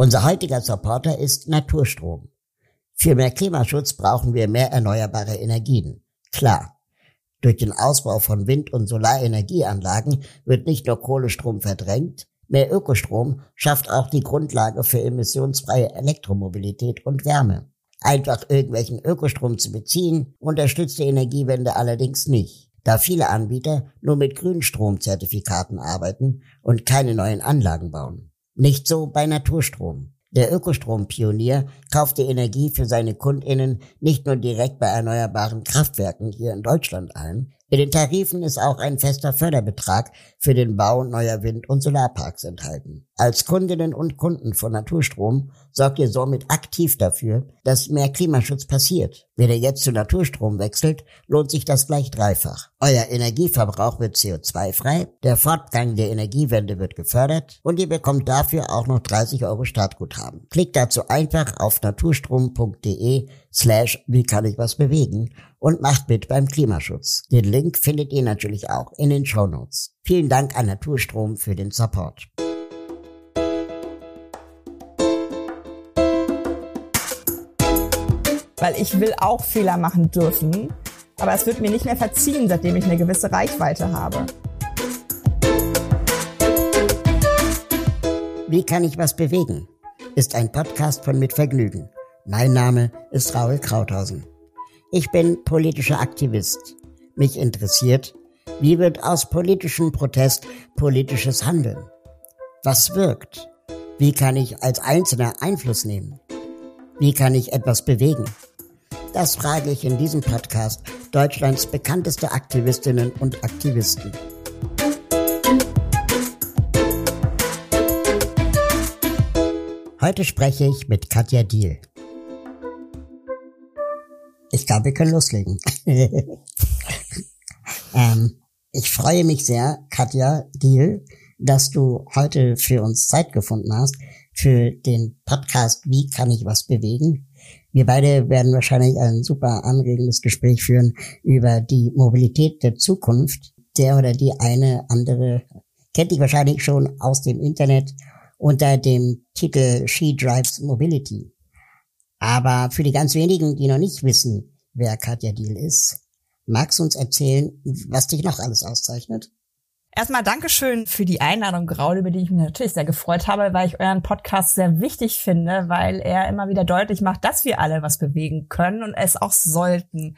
Unser heutiger Supporter ist Naturstrom. Für mehr Klimaschutz brauchen wir mehr erneuerbare Energien. Klar. Durch den Ausbau von Wind- und Solarenergieanlagen wird nicht nur Kohlestrom verdrängt, mehr Ökostrom schafft auch die Grundlage für emissionsfreie Elektromobilität und Wärme. Einfach irgendwelchen Ökostrom zu beziehen, unterstützt die Energiewende allerdings nicht, da viele Anbieter nur mit Grünstromzertifikaten arbeiten und keine neuen Anlagen bauen. Nicht so bei Naturstrom. Der Ökostrompionier kauft die Energie für seine Kundinnen nicht nur direkt bei erneuerbaren Kraftwerken hier in Deutschland ein, in den Tarifen ist auch ein fester Förderbetrag für den Bau neuer Wind- und Solarparks enthalten. Als Kundinnen und Kunden von Naturstrom sorgt ihr somit aktiv dafür, dass mehr Klimaschutz passiert. Wenn ihr jetzt zu Naturstrom wechselt, lohnt sich das gleich dreifach. Euer Energieverbrauch wird CO2-frei, der Fortgang der Energiewende wird gefördert und ihr bekommt dafür auch noch 30 Euro Startguthaben. Klickt dazu einfach auf naturstrom.de slash wie kann ich was bewegen und macht mit beim Klimaschutz. Den Link findet ihr natürlich auch in den Show Notes. Vielen Dank an Naturstrom für den Support. Weil ich will auch Fehler machen dürfen, aber es wird mir nicht mehr verziehen, seitdem ich eine gewisse Reichweite habe. Wie kann ich was bewegen? Ist ein Podcast von Mit Vergnügen. Mein Name ist Raul Krauthausen. Ich bin politischer Aktivist. Mich interessiert, wie wird aus politischem Protest politisches Handeln? Was wirkt? Wie kann ich als Einzelner Einfluss nehmen? Wie kann ich etwas bewegen? Das frage ich in diesem Podcast Deutschlands bekannteste Aktivistinnen und Aktivisten. Heute spreche ich mit Katja Diel. Ich glaube, wir können loslegen. ähm, ich freue mich sehr, Katja Diel, dass du heute für uns Zeit gefunden hast für den Podcast Wie kann ich was bewegen? Wir beide werden wahrscheinlich ein super anregendes Gespräch führen über die Mobilität der Zukunft. Der oder die eine andere kennt dich wahrscheinlich schon aus dem Internet unter dem Titel She Drives Mobility. Aber für die ganz wenigen, die noch nicht wissen, wer Katja Deal ist, magst du uns erzählen, was dich noch alles auszeichnet? Erstmal Dankeschön für die Einladung, Graul, über die ich mich natürlich sehr gefreut habe, weil ich euren Podcast sehr wichtig finde, weil er immer wieder deutlich macht, dass wir alle was bewegen können und es auch sollten.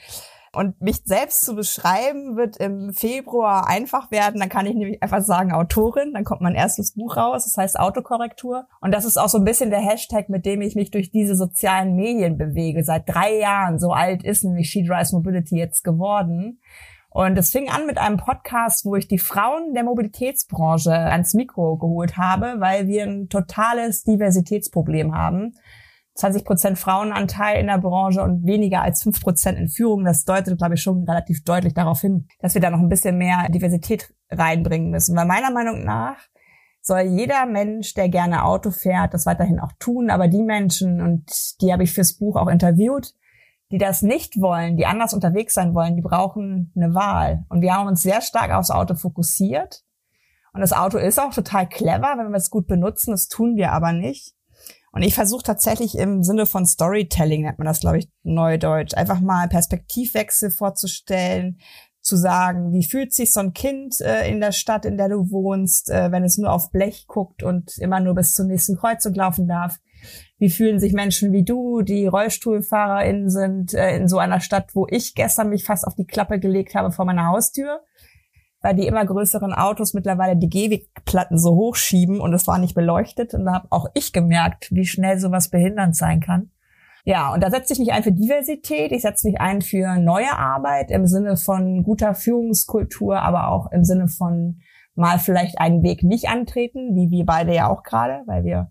Und mich selbst zu beschreiben, wird im Februar einfach werden. Dann kann ich nämlich einfach sagen Autorin. Dann kommt mein erstes Buch raus. Das heißt Autokorrektur. Und das ist auch so ein bisschen der Hashtag, mit dem ich mich durch diese sozialen Medien bewege. Seit drei Jahren. So alt ist nämlich She Drives Mobility jetzt geworden. Und es fing an mit einem Podcast, wo ich die Frauen der Mobilitätsbranche ans Mikro geholt habe, weil wir ein totales Diversitätsproblem haben. 20 Prozent Frauenanteil in der Branche und weniger als 5 Prozent in Führung. Das deutet, glaube ich, schon relativ deutlich darauf hin, dass wir da noch ein bisschen mehr Diversität reinbringen müssen. Weil meiner Meinung nach soll jeder Mensch, der gerne Auto fährt, das weiterhin auch tun. Aber die Menschen, und die habe ich fürs Buch auch interviewt, die das nicht wollen, die anders unterwegs sein wollen, die brauchen eine Wahl. Und wir haben uns sehr stark aufs Auto fokussiert. Und das Auto ist auch total clever, wenn wir es gut benutzen. Das tun wir aber nicht. Und ich versuche tatsächlich im Sinne von Storytelling, nennt man das, glaube ich, neudeutsch, einfach mal Perspektivwechsel vorzustellen, zu sagen, wie fühlt sich so ein Kind äh, in der Stadt, in der du wohnst, äh, wenn es nur auf Blech guckt und immer nur bis zur nächsten Kreuzung laufen darf? Wie fühlen sich Menschen wie du, die RollstuhlfahrerInnen sind, äh, in so einer Stadt, wo ich gestern mich fast auf die Klappe gelegt habe vor meiner Haustür? weil die immer größeren Autos mittlerweile die Gehwegplatten so hochschieben und es war nicht beleuchtet. Und da habe auch ich gemerkt, wie schnell sowas behindernd sein kann. Ja, und da setze ich mich ein für Diversität, ich setze mich ein für neue Arbeit im Sinne von guter Führungskultur, aber auch im Sinne von mal vielleicht einen Weg nicht antreten, wie wir beide ja auch gerade, weil wir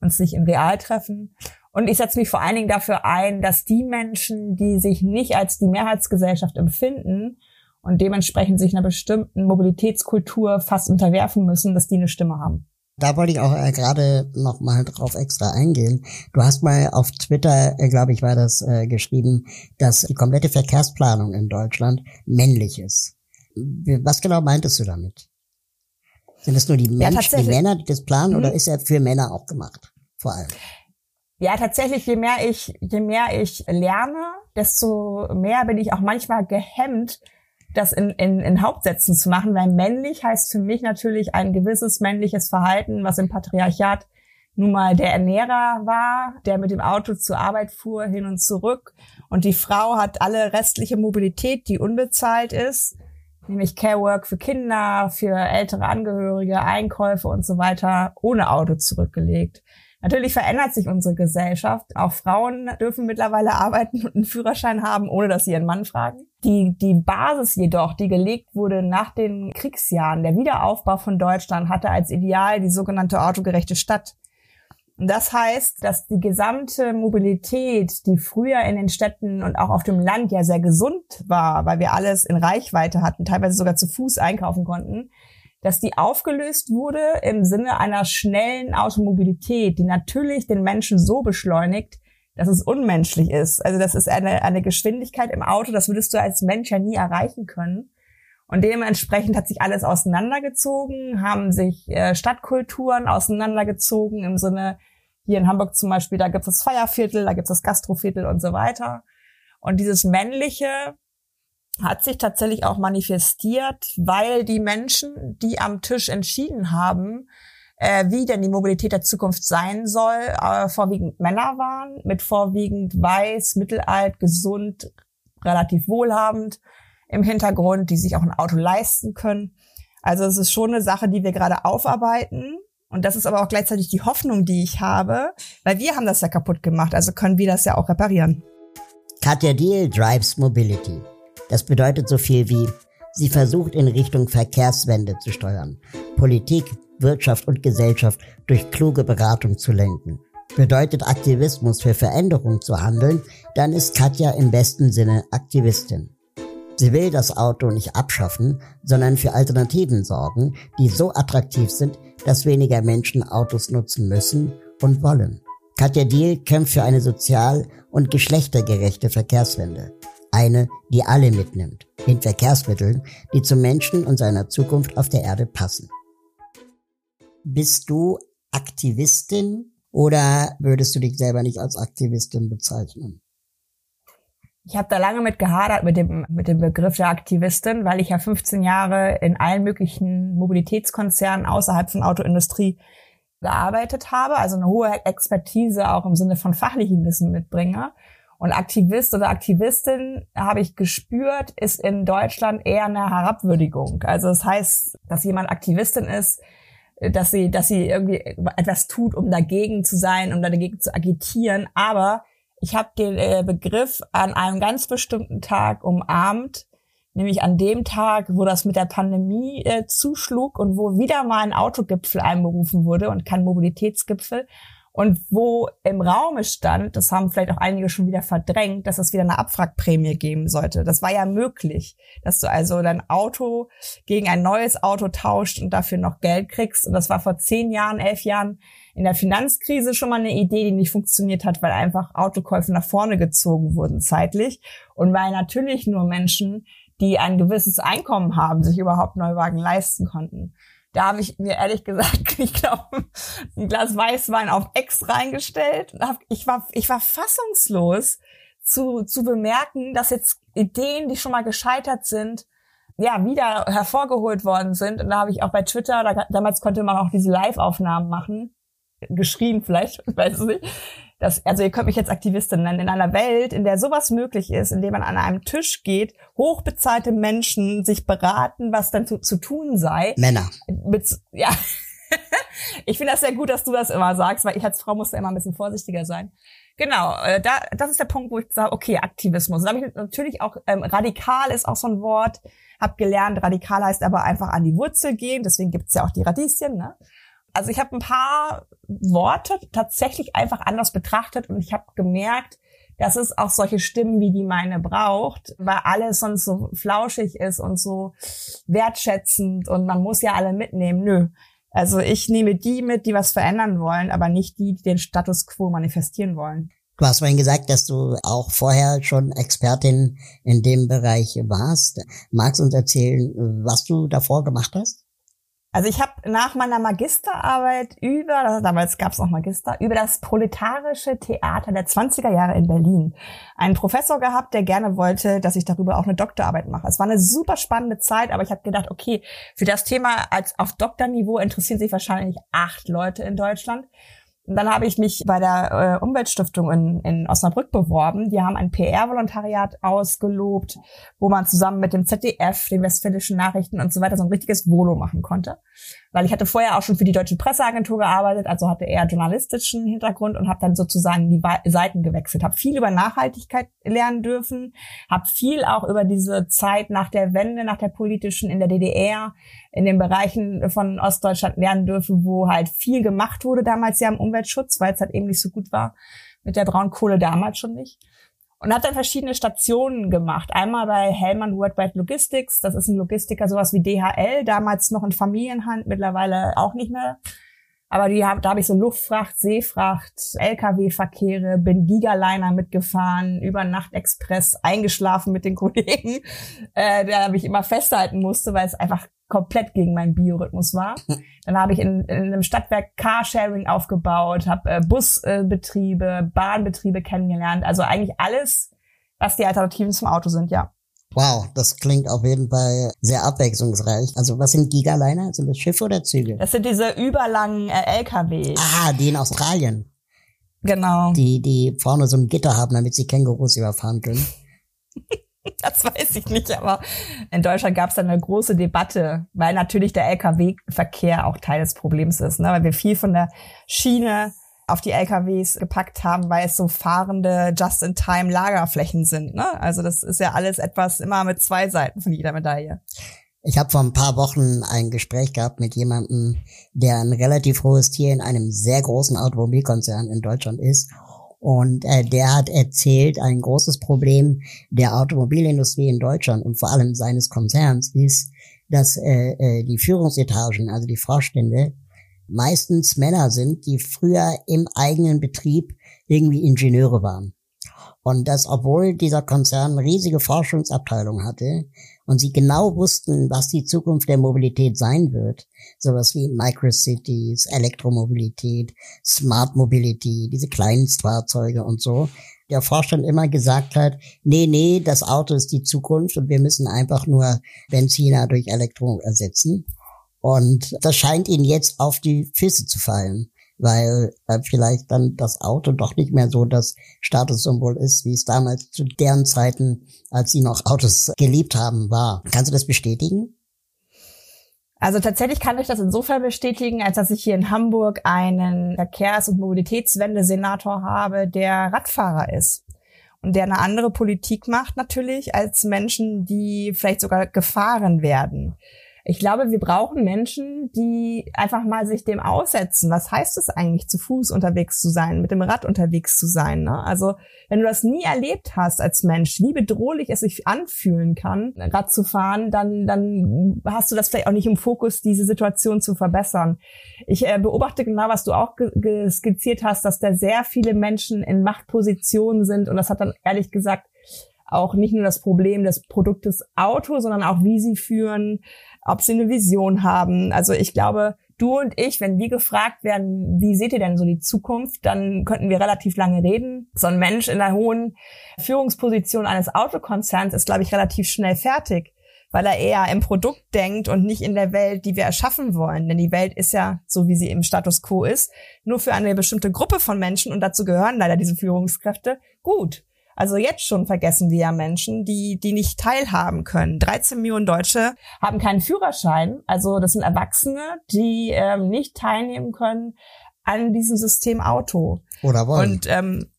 uns nicht im Real treffen. Und ich setze mich vor allen Dingen dafür ein, dass die Menschen, die sich nicht als die Mehrheitsgesellschaft empfinden, und dementsprechend sich einer bestimmten Mobilitätskultur fast unterwerfen müssen, dass die eine Stimme haben. Da wollte ich auch äh, gerade noch mal drauf extra eingehen. Du hast mal auf Twitter, äh, glaube ich, war das äh, geschrieben, dass die komplette Verkehrsplanung in Deutschland männlich ist. Was genau meintest du damit? Sind es nur die Menschen, ja, die Männer, die das planen, mhm. oder ist er für Männer auch gemacht? vor allem? Ja, tatsächlich, je mehr ich, je mehr ich lerne, desto mehr bin ich auch manchmal gehemmt, das in, in, in Hauptsätzen zu machen, weil männlich heißt für mich natürlich ein gewisses männliches Verhalten, was im Patriarchat nun mal der Ernährer war, der mit dem Auto zur Arbeit fuhr, hin und zurück. Und die Frau hat alle restliche Mobilität, die unbezahlt ist, nämlich Carework für Kinder, für ältere Angehörige, Einkäufe und so weiter, ohne Auto zurückgelegt. Natürlich verändert sich unsere Gesellschaft. Auch Frauen dürfen mittlerweile arbeiten und einen Führerschein haben, ohne dass sie ihren Mann fragen. Die, die Basis jedoch, die gelegt wurde nach den Kriegsjahren, der Wiederaufbau von Deutschland hatte als Ideal die sogenannte autogerechte Stadt. Das heißt, dass die gesamte Mobilität, die früher in den Städten und auch auf dem Land ja sehr gesund war, weil wir alles in Reichweite hatten, teilweise sogar zu Fuß einkaufen konnten, dass die aufgelöst wurde im Sinne einer schnellen Automobilität, die natürlich den Menschen so beschleunigt, dass es unmenschlich ist. Also das ist eine, eine Geschwindigkeit im Auto, das würdest du als Mensch ja nie erreichen können. Und dementsprechend hat sich alles auseinandergezogen, haben sich äh, Stadtkulturen auseinandergezogen im Sinne, hier in Hamburg zum Beispiel, da gibt es das Feierviertel, da gibt es das Gastroviertel und so weiter. Und dieses männliche hat sich tatsächlich auch manifestiert, weil die Menschen, die am Tisch entschieden haben, äh, wie denn die Mobilität der Zukunft sein soll, äh, vorwiegend Männer waren, mit vorwiegend weiß, mittelalt, gesund, relativ wohlhabend im Hintergrund, die sich auch ein Auto leisten können. Also es ist schon eine Sache, die wir gerade aufarbeiten. Und das ist aber auch gleichzeitig die Hoffnung, die ich habe, weil wir haben das ja kaputt gemacht, also können wir das ja auch reparieren. Katja Deal drives Mobility. Das bedeutet so viel wie, sie versucht in Richtung Verkehrswende zu steuern, Politik, Wirtschaft und Gesellschaft durch kluge Beratung zu lenken. Bedeutet Aktivismus für Veränderung zu handeln, dann ist Katja im besten Sinne Aktivistin. Sie will das Auto nicht abschaffen, sondern für Alternativen sorgen, die so attraktiv sind, dass weniger Menschen Autos nutzen müssen und wollen. Katja Diel kämpft für eine sozial- und geschlechtergerechte Verkehrswende. Eine, die alle mitnimmt, in Verkehrsmitteln, die zum Menschen und seiner Zukunft auf der Erde passen. Bist du Aktivistin oder würdest du dich selber nicht als Aktivistin bezeichnen? Ich habe da lange mit gehadert mit dem, mit dem Begriff der Aktivistin, weil ich ja 15 Jahre in allen möglichen Mobilitätskonzernen außerhalb von Autoindustrie gearbeitet habe, also eine hohe Expertise auch im Sinne von fachlichen Wissen mitbringe. Und Aktivist oder Aktivistin, habe ich gespürt, ist in Deutschland eher eine Herabwürdigung. Also das heißt, dass jemand Aktivistin ist, dass sie, dass sie irgendwie etwas tut, um dagegen zu sein, um dagegen zu agitieren. Aber ich habe den äh, Begriff an einem ganz bestimmten Tag umarmt, nämlich an dem Tag, wo das mit der Pandemie äh, zuschlug und wo wieder mal ein Autogipfel einberufen wurde und kein Mobilitätsgipfel und wo im Raume stand, das haben vielleicht auch einige schon wieder verdrängt, dass es wieder eine Abwrackprämie geben sollte. Das war ja möglich, dass du also dein Auto gegen ein neues Auto tauscht und dafür noch Geld kriegst. Und das war vor zehn Jahren, elf Jahren in der Finanzkrise schon mal eine Idee, die nicht funktioniert hat, weil einfach Autokäufe nach vorne gezogen wurden zeitlich und weil natürlich nur Menschen, die ein gewisses Einkommen haben, sich überhaupt Neuwagen leisten konnten. Da habe ich mir ehrlich gesagt, ich glaube, ein Glas Weißwein auf Ex reingestellt. Ich war, ich war fassungslos zu, zu bemerken, dass jetzt Ideen, die schon mal gescheitert sind, ja, wieder hervorgeholt worden sind. Und da habe ich auch bei Twitter, da, damals konnte man auch diese Live-Aufnahmen machen, geschrien vielleicht, weiß ich nicht. Das, also ihr könnt mich jetzt Aktivistin nennen. In einer Welt, in der sowas möglich ist, in der man an einem Tisch geht, hochbezahlte Menschen sich beraten, was dann zu, zu tun sei. Männer. Mit, ja. ich finde das sehr gut, dass du das immer sagst, weil ich als Frau muss da immer ein bisschen vorsichtiger sein. Genau, äh, da, das ist der Punkt, wo ich sage, okay, Aktivismus. Da habe ich natürlich auch, ähm, radikal ist auch so ein Wort, hab gelernt, radikal heißt aber einfach an die Wurzel gehen, deswegen gibt's ja auch die Radieschen, ne? Also ich habe ein paar Worte tatsächlich einfach anders betrachtet und ich habe gemerkt, dass es auch solche Stimmen wie die meine braucht, weil alles sonst so flauschig ist und so wertschätzend und man muss ja alle mitnehmen. Nö. Also ich nehme die mit, die was verändern wollen, aber nicht die, die den Status quo manifestieren wollen. Du hast vorhin gesagt, dass du auch vorher schon Expertin in dem Bereich warst. Magst du uns erzählen, was du davor gemacht hast? Also ich habe nach meiner Magisterarbeit über, damals gab es noch Magister, über das proletarische Theater der 20er Jahre in Berlin einen Professor gehabt, der gerne wollte, dass ich darüber auch eine Doktorarbeit mache. Es war eine super spannende Zeit, aber ich habe gedacht, okay, für das Thema als auf Doktorniveau interessieren sich wahrscheinlich acht Leute in Deutschland. Und dann habe ich mich bei der äh, Umweltstiftung in, in Osnabrück beworben. Die haben ein PR-Volontariat ausgelobt, wo man zusammen mit dem ZDF, den Westfälischen Nachrichten und so weiter so ein richtiges Volo machen konnte weil ich hatte vorher auch schon für die Deutsche Presseagentur gearbeitet, also hatte eher journalistischen Hintergrund und habe dann sozusagen die Seiten gewechselt, habe viel über Nachhaltigkeit lernen dürfen, habe viel auch über diese Zeit nach der Wende, nach der politischen in der DDR, in den Bereichen von Ostdeutschland lernen dürfen, wo halt viel gemacht wurde damals ja im Umweltschutz, weil es halt eben nicht so gut war mit der Braunkohle damals schon nicht und hat dann verschiedene Stationen gemacht. Einmal bei Hellmann Worldwide Logistics, das ist ein Logistiker, sowas wie DHL, damals noch in Familienhand, mittlerweile auch nicht mehr. Aber die hab, da habe ich so Luftfracht, Seefracht, Lkw-Verkehre, bin Gigaliner mitgefahren, über Nacht Express eingeschlafen mit den Kollegen, äh, da ich immer festhalten musste, weil es einfach komplett gegen meinen Biorhythmus war. Dann habe ich in, in einem Stadtwerk Carsharing aufgebaut, habe äh, Busbetriebe, Bahnbetriebe kennengelernt. Also eigentlich alles, was die Alternativen zum Auto sind, ja. Wow, das klingt auf jeden Fall sehr abwechslungsreich. Also was sind Gigaliner? Sind das Schiffe oder Züge? Das sind diese überlangen äh, LKW. Ah, die in Australien. Genau. Die, die vorne so ein Gitter haben, damit sie Kängurus überfahren können. Das weiß ich nicht, aber in Deutschland gab es dann eine große Debatte, weil natürlich der Lkw-Verkehr auch Teil des Problems ist, ne? weil wir viel von der Schiene auf die LKWs gepackt haben, weil es so fahrende Just-in-Time-Lagerflächen sind. Ne? Also das ist ja alles etwas immer mit zwei Seiten von jeder Medaille. Ich habe vor ein paar Wochen ein Gespräch gehabt mit jemandem, der ein relativ hohes Tier in einem sehr großen Automobilkonzern in Deutschland ist und äh, der hat erzählt, ein großes Problem der Automobilindustrie in Deutschland und vor allem seines Konzerns ist, dass äh, äh, die Führungsetagen, also die Vorstände, meistens Männer sind, die früher im eigenen Betrieb irgendwie Ingenieure waren. Und das, obwohl dieser Konzern riesige Forschungsabteilung hatte und sie genau wussten, was die Zukunft der Mobilität sein wird, sowas wie Microcities, Elektromobilität, Smart Mobility, diese kleinen Fahrzeuge und so, der Vorstand immer gesagt hat, nee, nee, das Auto ist die Zukunft und wir müssen einfach nur Benziner durch Elektro ersetzen. Und das scheint ihnen jetzt auf die Füße zu fallen weil äh, vielleicht dann das Auto doch nicht mehr so das Statussymbol ist, wie es damals zu deren Zeiten, als sie noch Autos geliebt haben, war. Kannst du das bestätigen? Also tatsächlich kann ich das insofern bestätigen, als dass ich hier in Hamburg einen Verkehrs- und Mobilitätswende-Senator habe, der Radfahrer ist und der eine andere Politik macht natürlich als Menschen, die vielleicht sogar gefahren werden. Ich glaube, wir brauchen Menschen, die einfach mal sich dem aussetzen. Was heißt es eigentlich, zu Fuß unterwegs zu sein, mit dem Rad unterwegs zu sein? Ne? Also wenn du das nie erlebt hast als Mensch, wie bedrohlich es sich anfühlen kann, Rad zu fahren, dann, dann hast du das vielleicht auch nicht im Fokus, diese Situation zu verbessern. Ich äh, beobachte genau, was du auch skizziert hast, dass da sehr viele Menschen in Machtpositionen sind und das hat dann ehrlich gesagt auch nicht nur das Problem des Produktes Auto, sondern auch wie sie führen, ob sie eine Vision haben. Also ich glaube, du und ich, wenn wir gefragt werden, wie seht ihr denn so die Zukunft, dann könnten wir relativ lange reden. So ein Mensch in der hohen Führungsposition eines Autokonzerns ist, glaube ich, relativ schnell fertig, weil er eher im Produkt denkt und nicht in der Welt, die wir erschaffen wollen. Denn die Welt ist ja, so wie sie im Status quo ist, nur für eine bestimmte Gruppe von Menschen und dazu gehören leider diese Führungskräfte gut. Also jetzt schon vergessen wir ja Menschen, die, die nicht teilhaben können. 13 Millionen Deutsche haben keinen Führerschein. Also das sind Erwachsene, die ähm, nicht teilnehmen können an diesem System Auto. Oder wollen. Und ähm,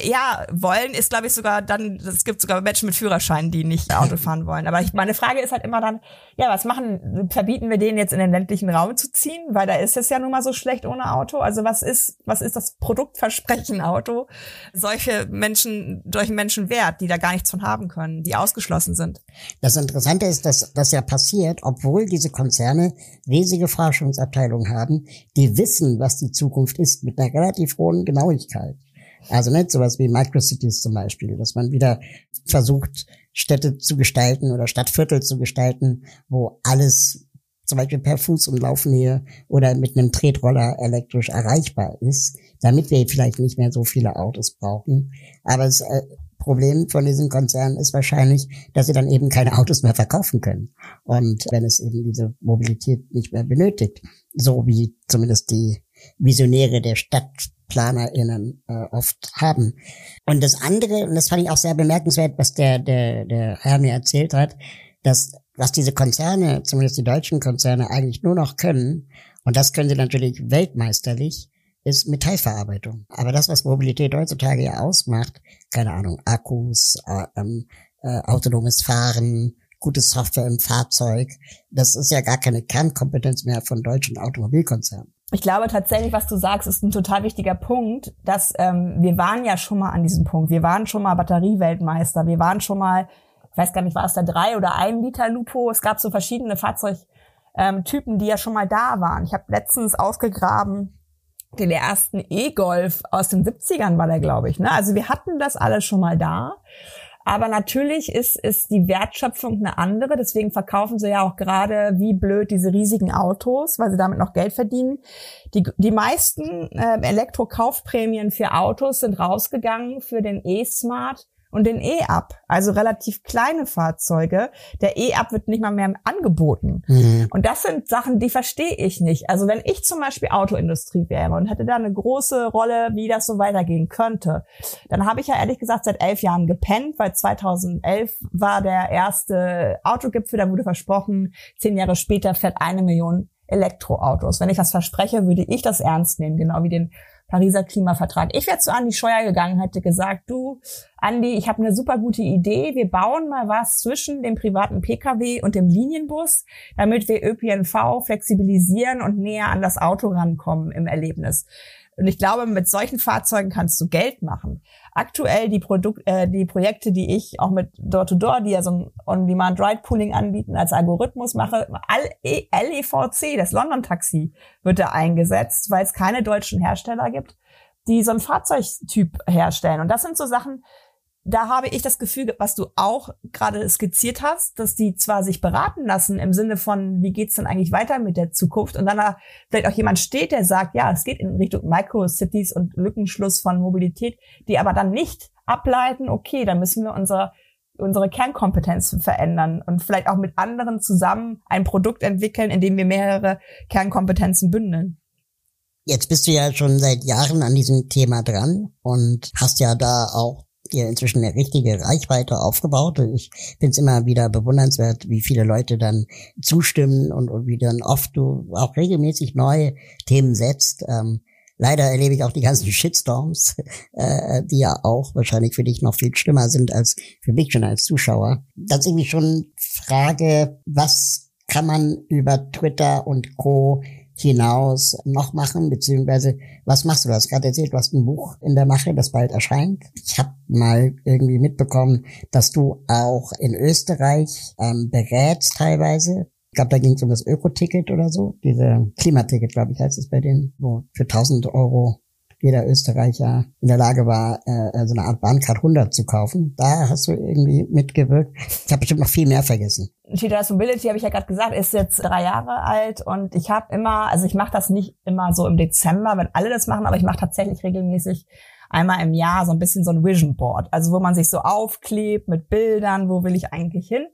ja, wollen ist, glaube ich, sogar dann, es gibt sogar Menschen mit Führerschein, die nicht Auto fahren wollen. Aber ich, meine Frage ist halt immer dann, ja, was machen, verbieten wir denen jetzt in den ländlichen Raum zu ziehen? Weil da ist es ja nun mal so schlecht ohne Auto. Also was ist, was ist das Produktversprechen Auto? Solche Menschen, solchen Menschen wert, die da gar nichts von haben können, die ausgeschlossen sind. Das Interessante ist, dass das ja passiert, obwohl diese Konzerne riesige Forschungsabteilungen haben, die wissen, was die Zukunft ist, mit einer relativ hohen Genauigkeit. Also nicht sowas wie Microcities zum Beispiel, dass man wieder versucht, Städte zu gestalten oder Stadtviertel zu gestalten, wo alles zum Beispiel per Fuß- und Laufnähe oder mit einem Tretroller elektrisch erreichbar ist, damit wir vielleicht nicht mehr so viele Autos brauchen. Aber das äh, Problem von diesen Konzernen ist wahrscheinlich, dass sie dann eben keine Autos mehr verkaufen können. Und wenn es eben diese Mobilität nicht mehr benötigt, so wie zumindest die Visionäre der StadtplanerInnen äh, oft haben. Und das andere, und das fand ich auch sehr bemerkenswert, was der, der, der Herr mir erzählt hat, dass was diese Konzerne, zumindest die deutschen Konzerne, eigentlich nur noch können, und das können sie natürlich weltmeisterlich, ist Metallverarbeitung. Aber das, was Mobilität heutzutage ja ausmacht, keine Ahnung, Akkus, äh, äh, autonomes Fahren, gute Software im Fahrzeug, das ist ja gar keine Kernkompetenz mehr von deutschen Automobilkonzernen. Ich glaube tatsächlich, was du sagst, ist ein total wichtiger Punkt, dass ähm, wir waren ja schon mal an diesem Punkt. Wir waren schon mal Batterieweltmeister. Wir waren schon mal ich weiß gar nicht, war es der drei oder ein Liter Lupo? Es gab so verschiedene Fahrzeugtypen, ähm, die ja schon mal da waren. Ich habe letztens ausgegraben, den ersten E-Golf aus den 70ern war der, glaube ich. Ne? Also wir hatten das alles schon mal da. Aber natürlich ist, ist die Wertschöpfung eine andere. Deswegen verkaufen sie ja auch gerade wie blöd diese riesigen Autos, weil sie damit noch Geld verdienen. Die, die meisten äh, Elektrokaufprämien für Autos sind rausgegangen für den E-Smart und den E-Up, also relativ kleine Fahrzeuge. Der E-Up wird nicht mal mehr angeboten. Mhm. Und das sind Sachen, die verstehe ich nicht. Also wenn ich zum Beispiel Autoindustrie wäre und hätte da eine große Rolle, wie das so weitergehen könnte, dann habe ich ja ehrlich gesagt seit elf Jahren gepennt, weil 2011 war der erste Autogipfel, da wurde versprochen, zehn Jahre später fährt eine Million Elektroautos. Wenn ich das verspreche, würde ich das ernst nehmen, genau wie den Pariser Klimavertrag. Ich wäre zu Andi Scheuer gegangen, hätte gesagt, du, Andi, ich habe eine super gute Idee. Wir bauen mal was zwischen dem privaten Pkw und dem Linienbus, damit wir ÖPNV flexibilisieren und näher an das Auto rankommen im Erlebnis. Und ich glaube, mit solchen Fahrzeugen kannst du Geld machen. Aktuell die, Produk äh, die Projekte, die ich auch mit Door-to-Door, -Door, die ja so ein On-Demand-Ride-Pooling anbieten, als Algorithmus mache, LEVC, das London-Taxi, wird da eingesetzt, weil es keine deutschen Hersteller gibt, die so einen Fahrzeugtyp herstellen. Und das sind so Sachen, da habe ich das Gefühl, was du auch gerade skizziert hast, dass die zwar sich beraten lassen im Sinne von, wie geht's denn eigentlich weiter mit der Zukunft und dann da vielleicht auch jemand steht, der sagt, ja, es geht in Richtung Microcities und Lückenschluss von Mobilität, die aber dann nicht ableiten, okay, dann müssen wir unser, unsere Kernkompetenzen verändern und vielleicht auch mit anderen zusammen ein Produkt entwickeln, in dem wir mehrere Kernkompetenzen bündeln. Jetzt bist du ja schon seit Jahren an diesem Thema dran und hast ja da auch dir inzwischen eine richtige Reichweite aufgebaut. Ich finde es immer wieder bewundernswert, wie viele Leute dann zustimmen und, und wie dann oft du auch regelmäßig neue Themen setzt. Ähm, leider erlebe ich auch die ganzen Shitstorms, äh, die ja auch wahrscheinlich für dich noch viel schlimmer sind als für mich schon als Zuschauer. Das ist irgendwie schon Frage, was kann man über Twitter und Co hinaus noch machen, beziehungsweise was machst du? Du hast gerade erzählt, du hast ein Buch in der Mache, das bald erscheint. Ich habe mal irgendwie mitbekommen, dass du auch in Österreich ähm, berätst teilweise. Ich glaube, da ging es um das Öko-Ticket oder so. Diese Klimaticket, glaube ich, heißt es bei denen, wo für 1000 Euro jeder Österreicher in der Lage war, äh, so eine Art Bahncard 100 zu kaufen. Da hast du irgendwie mitgewirkt. Ich habe bestimmt noch viel mehr vergessen. Cheetahs Mobility, habe ich ja gerade gesagt, ist jetzt drei Jahre alt und ich habe immer, also ich mache das nicht immer so im Dezember, wenn alle das machen, aber ich mache tatsächlich regelmäßig einmal im Jahr so ein bisschen so ein Vision Board, also wo man sich so aufklebt mit Bildern, wo will ich eigentlich hin.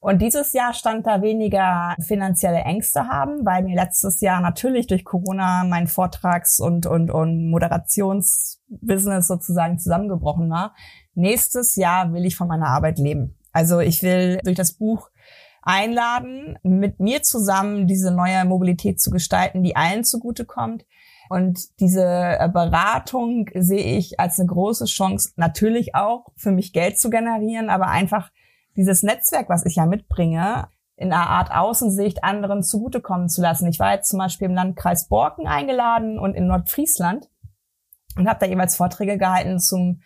Und dieses Jahr stand da weniger finanzielle Ängste haben, weil mir letztes Jahr natürlich durch Corona mein Vortrags- und, und, und Moderationsbusiness sozusagen zusammengebrochen war. Nächstes Jahr will ich von meiner Arbeit leben. Also ich will durch das Buch einladen, mit mir zusammen diese neue Mobilität zu gestalten, die allen zugutekommt. Und diese äh, Beratung sehe ich als eine große Chance, natürlich auch für mich Geld zu generieren, aber einfach dieses Netzwerk, was ich ja mitbringe, in einer Art Außensicht anderen zugutekommen zu lassen. Ich war jetzt zum Beispiel im Landkreis Borken eingeladen und in Nordfriesland und habe da jeweils Vorträge gehalten zum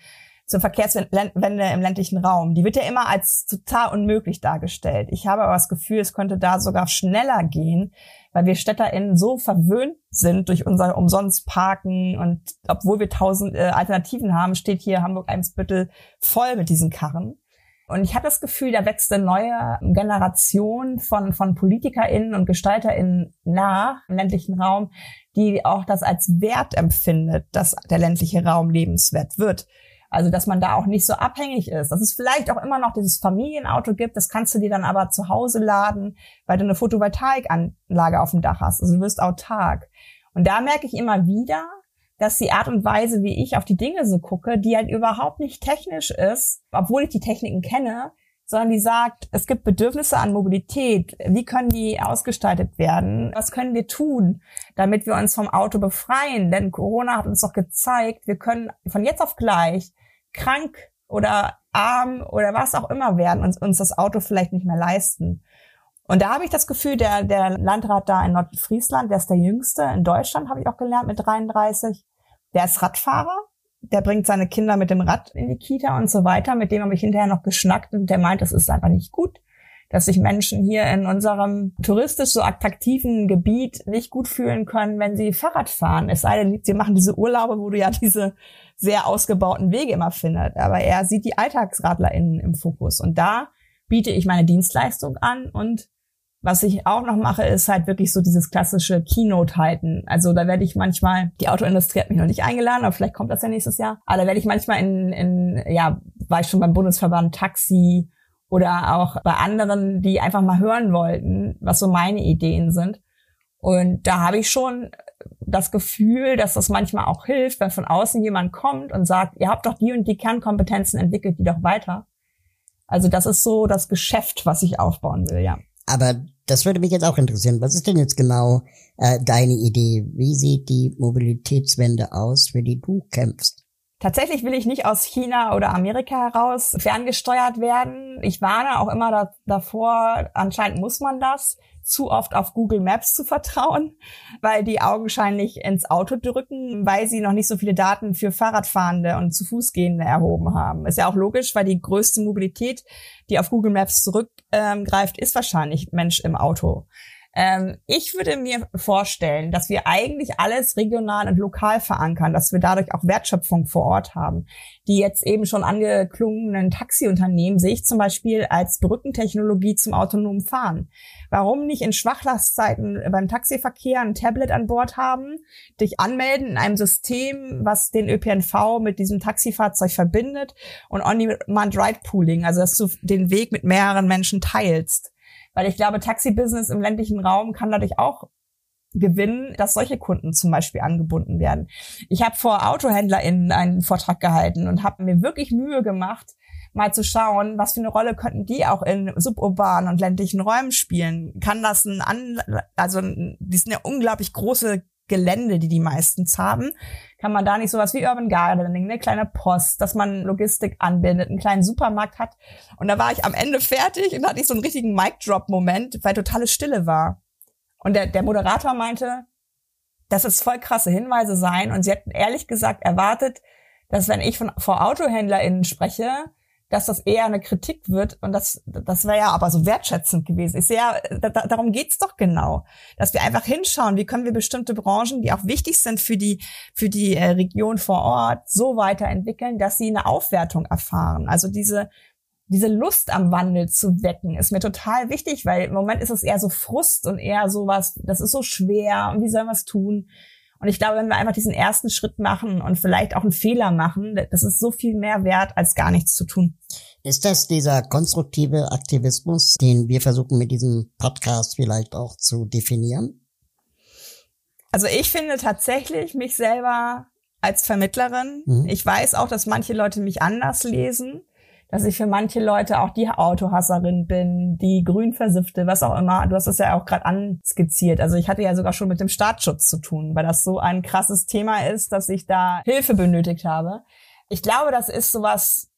zur Verkehrswende im ländlichen Raum. Die wird ja immer als total unmöglich dargestellt. Ich habe aber das Gefühl, es könnte da sogar schneller gehen, weil wir StädterInnen so verwöhnt sind durch unser umsonst Parken und obwohl wir tausend äh, Alternativen haben, steht hier Hamburg-Eimsbüttel voll mit diesen Karren. Und ich habe das Gefühl, da wächst eine neue Generation von, von PolitikerInnen und GestalterInnen nach im ländlichen Raum, die auch das als Wert empfindet, dass der ländliche Raum lebenswert wird. Also, dass man da auch nicht so abhängig ist. Dass es vielleicht auch immer noch dieses Familienauto gibt, das kannst du dir dann aber zu Hause laden, weil du eine Photovoltaikanlage auf dem Dach hast. Also du wirst autark. Und da merke ich immer wieder, dass die Art und Weise, wie ich auf die Dinge so gucke, die halt überhaupt nicht technisch ist, obwohl ich die Techniken kenne, sondern die sagt, es gibt Bedürfnisse an Mobilität. Wie können die ausgestaltet werden? Was können wir tun, damit wir uns vom Auto befreien? Denn Corona hat uns doch gezeigt, wir können von jetzt auf gleich krank oder arm oder was auch immer werden und uns das Auto vielleicht nicht mehr leisten. Und da habe ich das Gefühl, der, der Landrat da in Nordfriesland, der ist der jüngste in Deutschland, habe ich auch gelernt, mit 33. Der ist Radfahrer, der bringt seine Kinder mit dem Rad in die Kita und so weiter. Mit dem habe ich hinterher noch geschnackt und der meint, das ist einfach nicht gut, dass sich Menschen hier in unserem touristisch so attraktiven Gebiet nicht gut fühlen können, wenn sie Fahrrad fahren. Es sei denn, sie machen diese Urlaube, wo du ja diese sehr ausgebauten Wege immer findest. Aber er sieht die AlltagsradlerInnen im Fokus. Und da biete ich meine Dienstleistung an und was ich auch noch mache, ist halt wirklich so dieses klassische Keynote halten. Also da werde ich manchmal, die Autoindustrie hat mich noch nicht eingeladen, aber vielleicht kommt das ja nächstes Jahr. Aber da werde ich manchmal in, in ja, war ich schon beim Bundesverband Taxi oder auch bei anderen, die einfach mal hören wollten, was so meine Ideen sind. Und da habe ich schon das Gefühl, dass das manchmal auch hilft, wenn von außen jemand kommt und sagt, ihr habt doch die und die Kernkompetenzen entwickelt, die doch weiter. Also das ist so das Geschäft, was ich aufbauen will, ja. Aber das würde mich jetzt auch interessieren. Was ist denn jetzt genau äh, deine Idee? Wie sieht die Mobilitätswende aus, für die du kämpfst? Tatsächlich will ich nicht aus China oder Amerika heraus ferngesteuert werden. Ich warne auch immer da, davor, anscheinend muss man das zu oft auf Google Maps zu vertrauen, weil die augenscheinlich ins Auto drücken, weil sie noch nicht so viele Daten für Fahrradfahrende und zu Fußgehende erhoben haben. Ist ja auch logisch, weil die größte Mobilität, die auf Google Maps zurückgreift, ist wahrscheinlich Mensch im Auto. Ähm, ich würde mir vorstellen, dass wir eigentlich alles regional und lokal verankern, dass wir dadurch auch Wertschöpfung vor Ort haben. Die jetzt eben schon angeklungenen Taxiunternehmen sehe ich zum Beispiel als Brückentechnologie zum autonomen Fahren. Warum nicht in Schwachlastzeiten beim Taxiverkehr ein Tablet an Bord haben, dich anmelden in einem System, was den ÖPNV mit diesem Taxifahrzeug verbindet und On-Demand-Ride-Pooling, also dass du den Weg mit mehreren Menschen teilst. Weil ich glaube, Taxi-Business im ländlichen Raum kann dadurch auch gewinnen, dass solche Kunden zum Beispiel angebunden werden. Ich habe vor AutohändlerInnen einen Vortrag gehalten und habe mir wirklich Mühe gemacht, mal zu schauen, was für eine Rolle könnten die auch in suburbanen und ländlichen Räumen spielen. Kann das ein, An also die sind ja unglaublich große Gelände, die die meistens haben, kann man da nicht sowas wie Urban Gardening, eine kleine Post, dass man Logistik anbindet, einen kleinen Supermarkt hat. Und da war ich am Ende fertig und hatte ich so einen richtigen Mic-Drop-Moment, weil totale Stille war. Und der, der Moderator meinte, dass es voll krasse Hinweise seien. Und sie hat ehrlich gesagt erwartet, dass wenn ich von, vor AutohändlerInnen spreche, dass das eher eine Kritik wird und das, das wäre ja aber so wertschätzend gewesen. Sehe ja, da, darum geht's doch genau, dass wir einfach hinschauen, wie können wir bestimmte Branchen, die auch wichtig sind für die, für die äh, Region vor Ort, so weiterentwickeln, dass sie eine Aufwertung erfahren. Also diese, diese Lust am Wandel zu wecken, ist mir total wichtig, weil im Moment ist es eher so Frust und eher sowas, das ist so schwer und wie sollen wir es tun? Und ich glaube, wenn wir einfach diesen ersten Schritt machen und vielleicht auch einen Fehler machen, das ist so viel mehr wert, als gar nichts zu tun. Ist das dieser konstruktive Aktivismus, den wir versuchen mit diesem Podcast vielleicht auch zu definieren? Also ich finde tatsächlich mich selber als Vermittlerin. Mhm. Ich weiß auch, dass manche Leute mich anders lesen dass ich für manche Leute auch die Autohasserin bin, die Grünversiffte, was auch immer. Du hast es ja auch gerade anskizziert. Also ich hatte ja sogar schon mit dem Staatsschutz zu tun, weil das so ein krasses Thema ist, dass ich da Hilfe benötigt habe. Ich glaube, das ist sowas,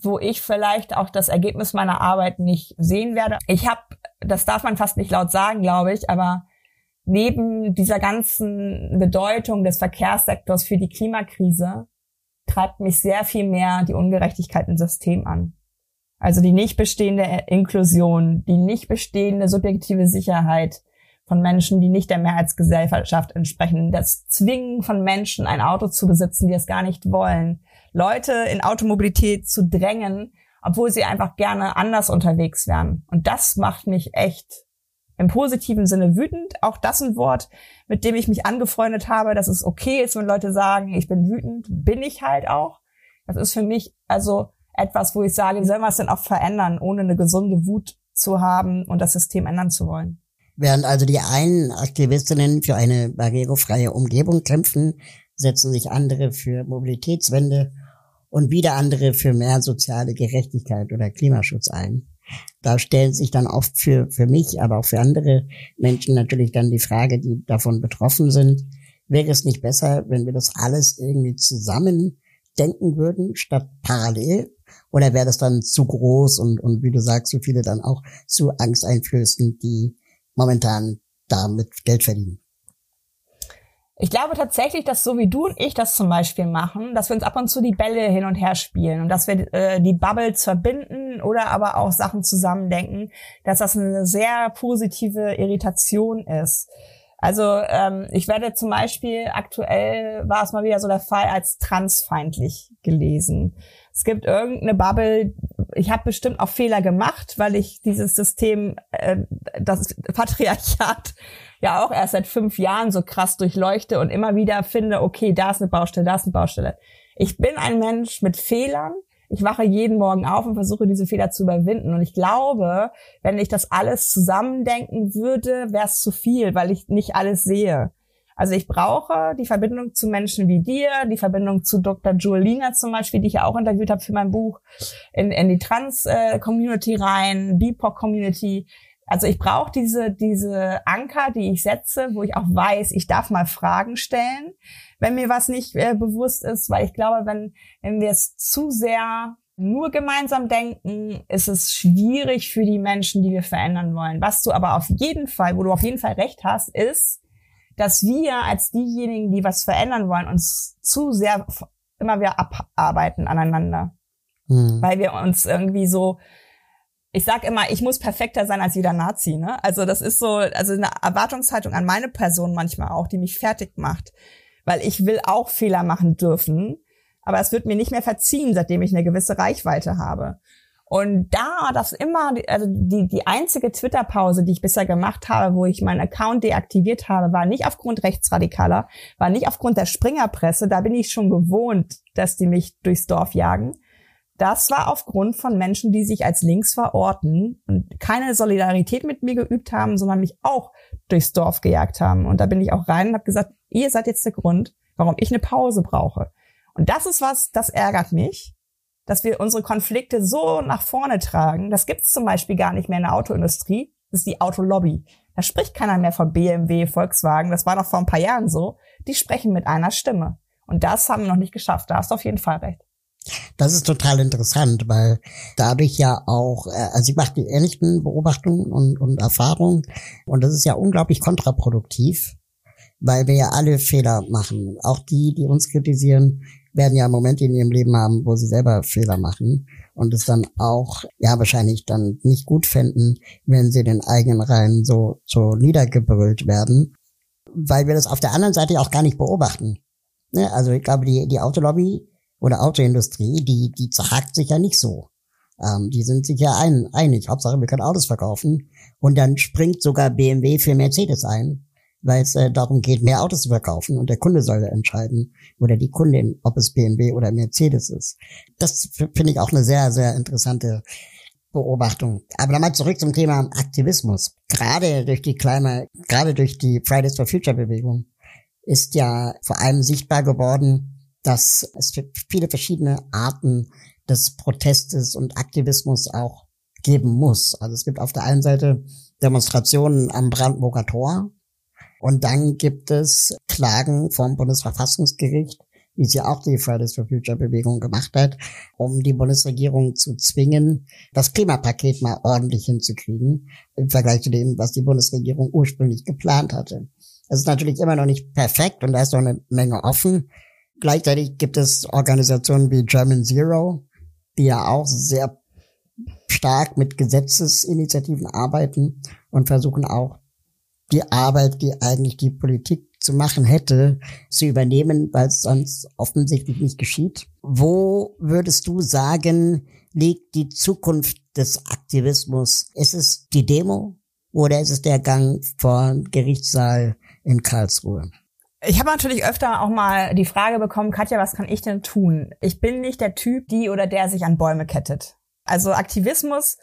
wo ich vielleicht auch das Ergebnis meiner Arbeit nicht sehen werde. Ich habe, das darf man fast nicht laut sagen, glaube ich, aber neben dieser ganzen Bedeutung des Verkehrssektors für die Klimakrise treibt mich sehr viel mehr die Ungerechtigkeit im System an. Also die nicht bestehende Inklusion, die nicht bestehende subjektive Sicherheit von Menschen, die nicht der Mehrheitsgesellschaft entsprechen, das Zwingen von Menschen, ein Auto zu besitzen, die es gar nicht wollen, Leute in Automobilität zu drängen, obwohl sie einfach gerne anders unterwegs wären. Und das macht mich echt im positiven Sinne wütend. Auch das ein Wort, mit dem ich mich angefreundet habe, dass es okay ist, wenn Leute sagen, ich bin wütend, bin ich halt auch. Das ist für mich also etwas, wo ich sage, wie soll man es denn auch verändern, ohne eine gesunde Wut zu haben und das System ändern zu wollen. Während also die einen Aktivistinnen für eine barrierefreie Umgebung kämpfen, setzen sich andere für Mobilitätswende und wieder andere für mehr soziale Gerechtigkeit oder Klimaschutz ein. Da stellt sich dann oft für, für mich, aber auch für andere Menschen natürlich dann die Frage, die davon betroffen sind, wäre es nicht besser, wenn wir das alles irgendwie zusammen denken würden, statt parallel? Oder wäre das dann zu groß und, und wie du sagst, so viele dann auch zu angsteinflößend, die momentan damit Geld verdienen? Ich glaube tatsächlich, dass so wie du und ich das zum Beispiel machen, dass wir uns ab und zu die Bälle hin und her spielen und dass wir äh, die Bubbles verbinden oder aber auch Sachen zusammendenken, dass das eine sehr positive Irritation ist. Also ähm, ich werde zum Beispiel aktuell war es mal wieder so der Fall als transfeindlich gelesen. Es gibt irgendeine Bubble, ich habe bestimmt auch Fehler gemacht, weil ich dieses System, äh, das Patriarchat ja auch erst seit fünf Jahren so krass durchleuchte und immer wieder finde, okay, da ist eine Baustelle, da ist eine Baustelle. Ich bin ein Mensch mit Fehlern ich wache jeden Morgen auf und versuche diese Fehler zu überwinden. Und ich glaube, wenn ich das alles zusammendenken würde, wäre es zu viel, weil ich nicht alles sehe. Also ich brauche die Verbindung zu Menschen wie dir, die Verbindung zu Dr. Julina zum Beispiel, die ich ja auch interviewt habe für mein Buch, in, in die Trans-Community rein, BIPOC-Community. Also ich brauche diese, diese Anker, die ich setze, wo ich auch weiß, ich darf mal Fragen stellen wenn mir was nicht äh, bewusst ist, weil ich glaube, wenn, wenn wir es zu sehr nur gemeinsam denken, ist es schwierig für die Menschen, die wir verändern wollen. Was du aber auf jeden Fall, wo du auf jeden Fall recht hast, ist, dass wir als diejenigen, die was verändern wollen, uns zu sehr immer wieder abarbeiten aneinander. Mhm. Weil wir uns irgendwie so, ich sag immer, ich muss perfekter sein als jeder Nazi, ne? Also das ist so, also eine Erwartungshaltung an meine Person manchmal auch, die mich fertig macht weil ich will auch Fehler machen dürfen, aber es wird mir nicht mehr verziehen, seitdem ich eine gewisse Reichweite habe. Und da das immer, also die, die einzige Twitter-Pause, die ich bisher gemacht habe, wo ich meinen Account deaktiviert habe, war nicht aufgrund Rechtsradikaler, war nicht aufgrund der Springerpresse, da bin ich schon gewohnt, dass die mich durchs Dorf jagen. Das war aufgrund von Menschen, die sich als links verorten und keine Solidarität mit mir geübt haben, sondern mich auch durchs Dorf gejagt haben. Und da bin ich auch rein und habe gesagt, ihr seid jetzt der Grund, warum ich eine Pause brauche. Und das ist was, das ärgert mich, dass wir unsere Konflikte so nach vorne tragen. Das gibt es zum Beispiel gar nicht mehr in der Autoindustrie. Das ist die Autolobby. Da spricht keiner mehr von BMW, Volkswagen. Das war noch vor ein paar Jahren so. Die sprechen mit einer Stimme. Und das haben wir noch nicht geschafft. Da hast du auf jeden Fall recht. Das ist total interessant, weil dadurch ja auch, äh, also ich mache die ähnlichen Beobachtungen und, und Erfahrungen und das ist ja unglaublich kontraproduktiv, weil wir ja alle Fehler machen. Auch die, die uns kritisieren, werden ja Momente in ihrem Leben haben, wo sie selber Fehler machen und es dann auch, ja, wahrscheinlich dann nicht gut fänden, wenn sie den eigenen Reihen so, so niedergebrüllt werden, weil wir das auf der anderen Seite auch gar nicht beobachten. Ne? Also ich glaube, die, die Autolobby oder Autoindustrie, die, die zerhackt sich ja nicht so. Ähm, die sind sich ja ein, einig. Hauptsache, wir können Autos verkaufen. Und dann springt sogar BMW für Mercedes ein, weil es äh, darum geht, mehr Autos zu verkaufen. Und der Kunde soll entscheiden, oder die Kundin, ob es BMW oder Mercedes ist. Das finde ich auch eine sehr, sehr interessante Beobachtung. Aber nochmal zurück zum Thema Aktivismus. Gerade durch die kleine, gerade durch die Fridays for Future Bewegung ist ja vor allem sichtbar geworden, dass es viele verschiedene Arten des Protestes und Aktivismus auch geben muss. Also es gibt auf der einen Seite Demonstrationen am Brandenburger Tor und dann gibt es Klagen vom Bundesverfassungsgericht, wie sie auch die Fridays for Future Bewegung gemacht hat, um die Bundesregierung zu zwingen, das Klimapaket mal ordentlich hinzukriegen, im Vergleich zu dem, was die Bundesregierung ursprünglich geplant hatte. Es ist natürlich immer noch nicht perfekt und da ist noch eine Menge offen. Gleichzeitig gibt es Organisationen wie German Zero, die ja auch sehr stark mit Gesetzesinitiativen arbeiten und versuchen auch die Arbeit, die eigentlich die Politik zu machen hätte, zu übernehmen, weil es sonst offensichtlich nicht geschieht. Wo würdest du sagen, liegt die Zukunft des Aktivismus? Ist es die Demo oder ist es der Gang vor Gerichtssaal in Karlsruhe? Ich habe natürlich öfter auch mal die Frage bekommen, Katja, was kann ich denn tun? Ich bin nicht der Typ, die oder der sich an Bäume kettet. Also Aktivismus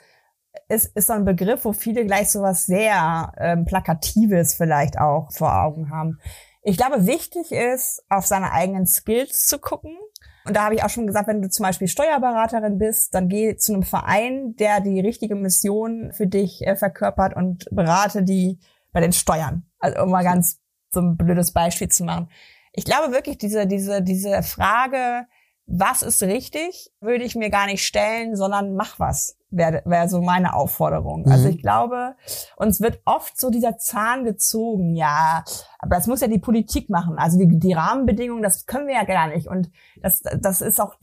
ist, ist so ein Begriff, wo viele gleich so was sehr ähm, Plakatives vielleicht auch vor Augen haben. Ich glaube, wichtig ist, auf seine eigenen Skills zu gucken. Und da habe ich auch schon gesagt, wenn du zum Beispiel Steuerberaterin bist, dann geh zu einem Verein, der die richtige Mission für dich äh, verkörpert und berate die bei den Steuern. Also um mal ganz so ein blödes Beispiel zu machen. Ich glaube wirklich, diese, diese, diese Frage, was ist richtig, würde ich mir gar nicht stellen, sondern mach was, wäre wär so meine Aufforderung. Also mhm. Also ich glaube, uns wird oft so dieser Zahn gezogen, ja, aber das muss ja die Politik machen. Also die, die Rahmenbedingungen, das können wir ja gar nicht. Und das, das ist auch,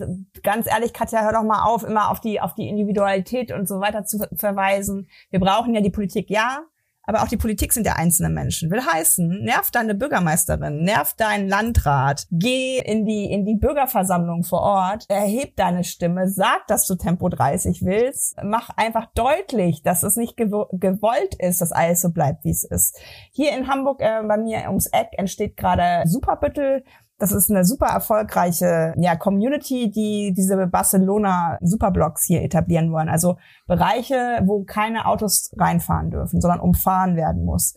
ganz ehrlich, Katja, hör doch mal auf, immer auf die, auf die Individualität und so weiter zu verweisen. Wir brauchen ja die Politik, ja, aber auch die Politik sind ja einzelne Menschen. Will heißen, nerv deine Bürgermeisterin, nerv deinen Landrat, geh in die, in die Bürgerversammlung vor Ort, erheb deine Stimme, sag, dass du Tempo 30 willst, mach einfach deutlich, dass es nicht gewollt ist, dass alles so bleibt, wie es ist. Hier in Hamburg äh, bei mir ums Eck entsteht gerade Superbüttel. Das ist eine super erfolgreiche ja, Community, die diese Barcelona Superblocks hier etablieren wollen. Also Bereiche, wo keine Autos reinfahren dürfen, sondern umfahren werden muss.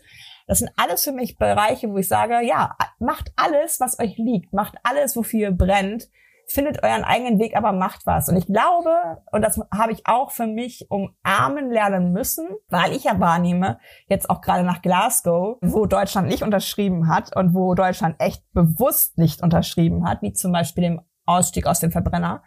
Das sind alles für mich Bereiche, wo ich sage, ja, macht alles, was euch liegt, macht alles, wofür ihr brennt findet euren eigenen Weg, aber macht was. Und ich glaube, und das habe ich auch für mich umarmen lernen müssen, weil ich ja wahrnehme, jetzt auch gerade nach Glasgow, wo Deutschland nicht unterschrieben hat und wo Deutschland echt bewusst nicht unterschrieben hat, wie zum Beispiel dem Ausstieg aus dem Verbrenner,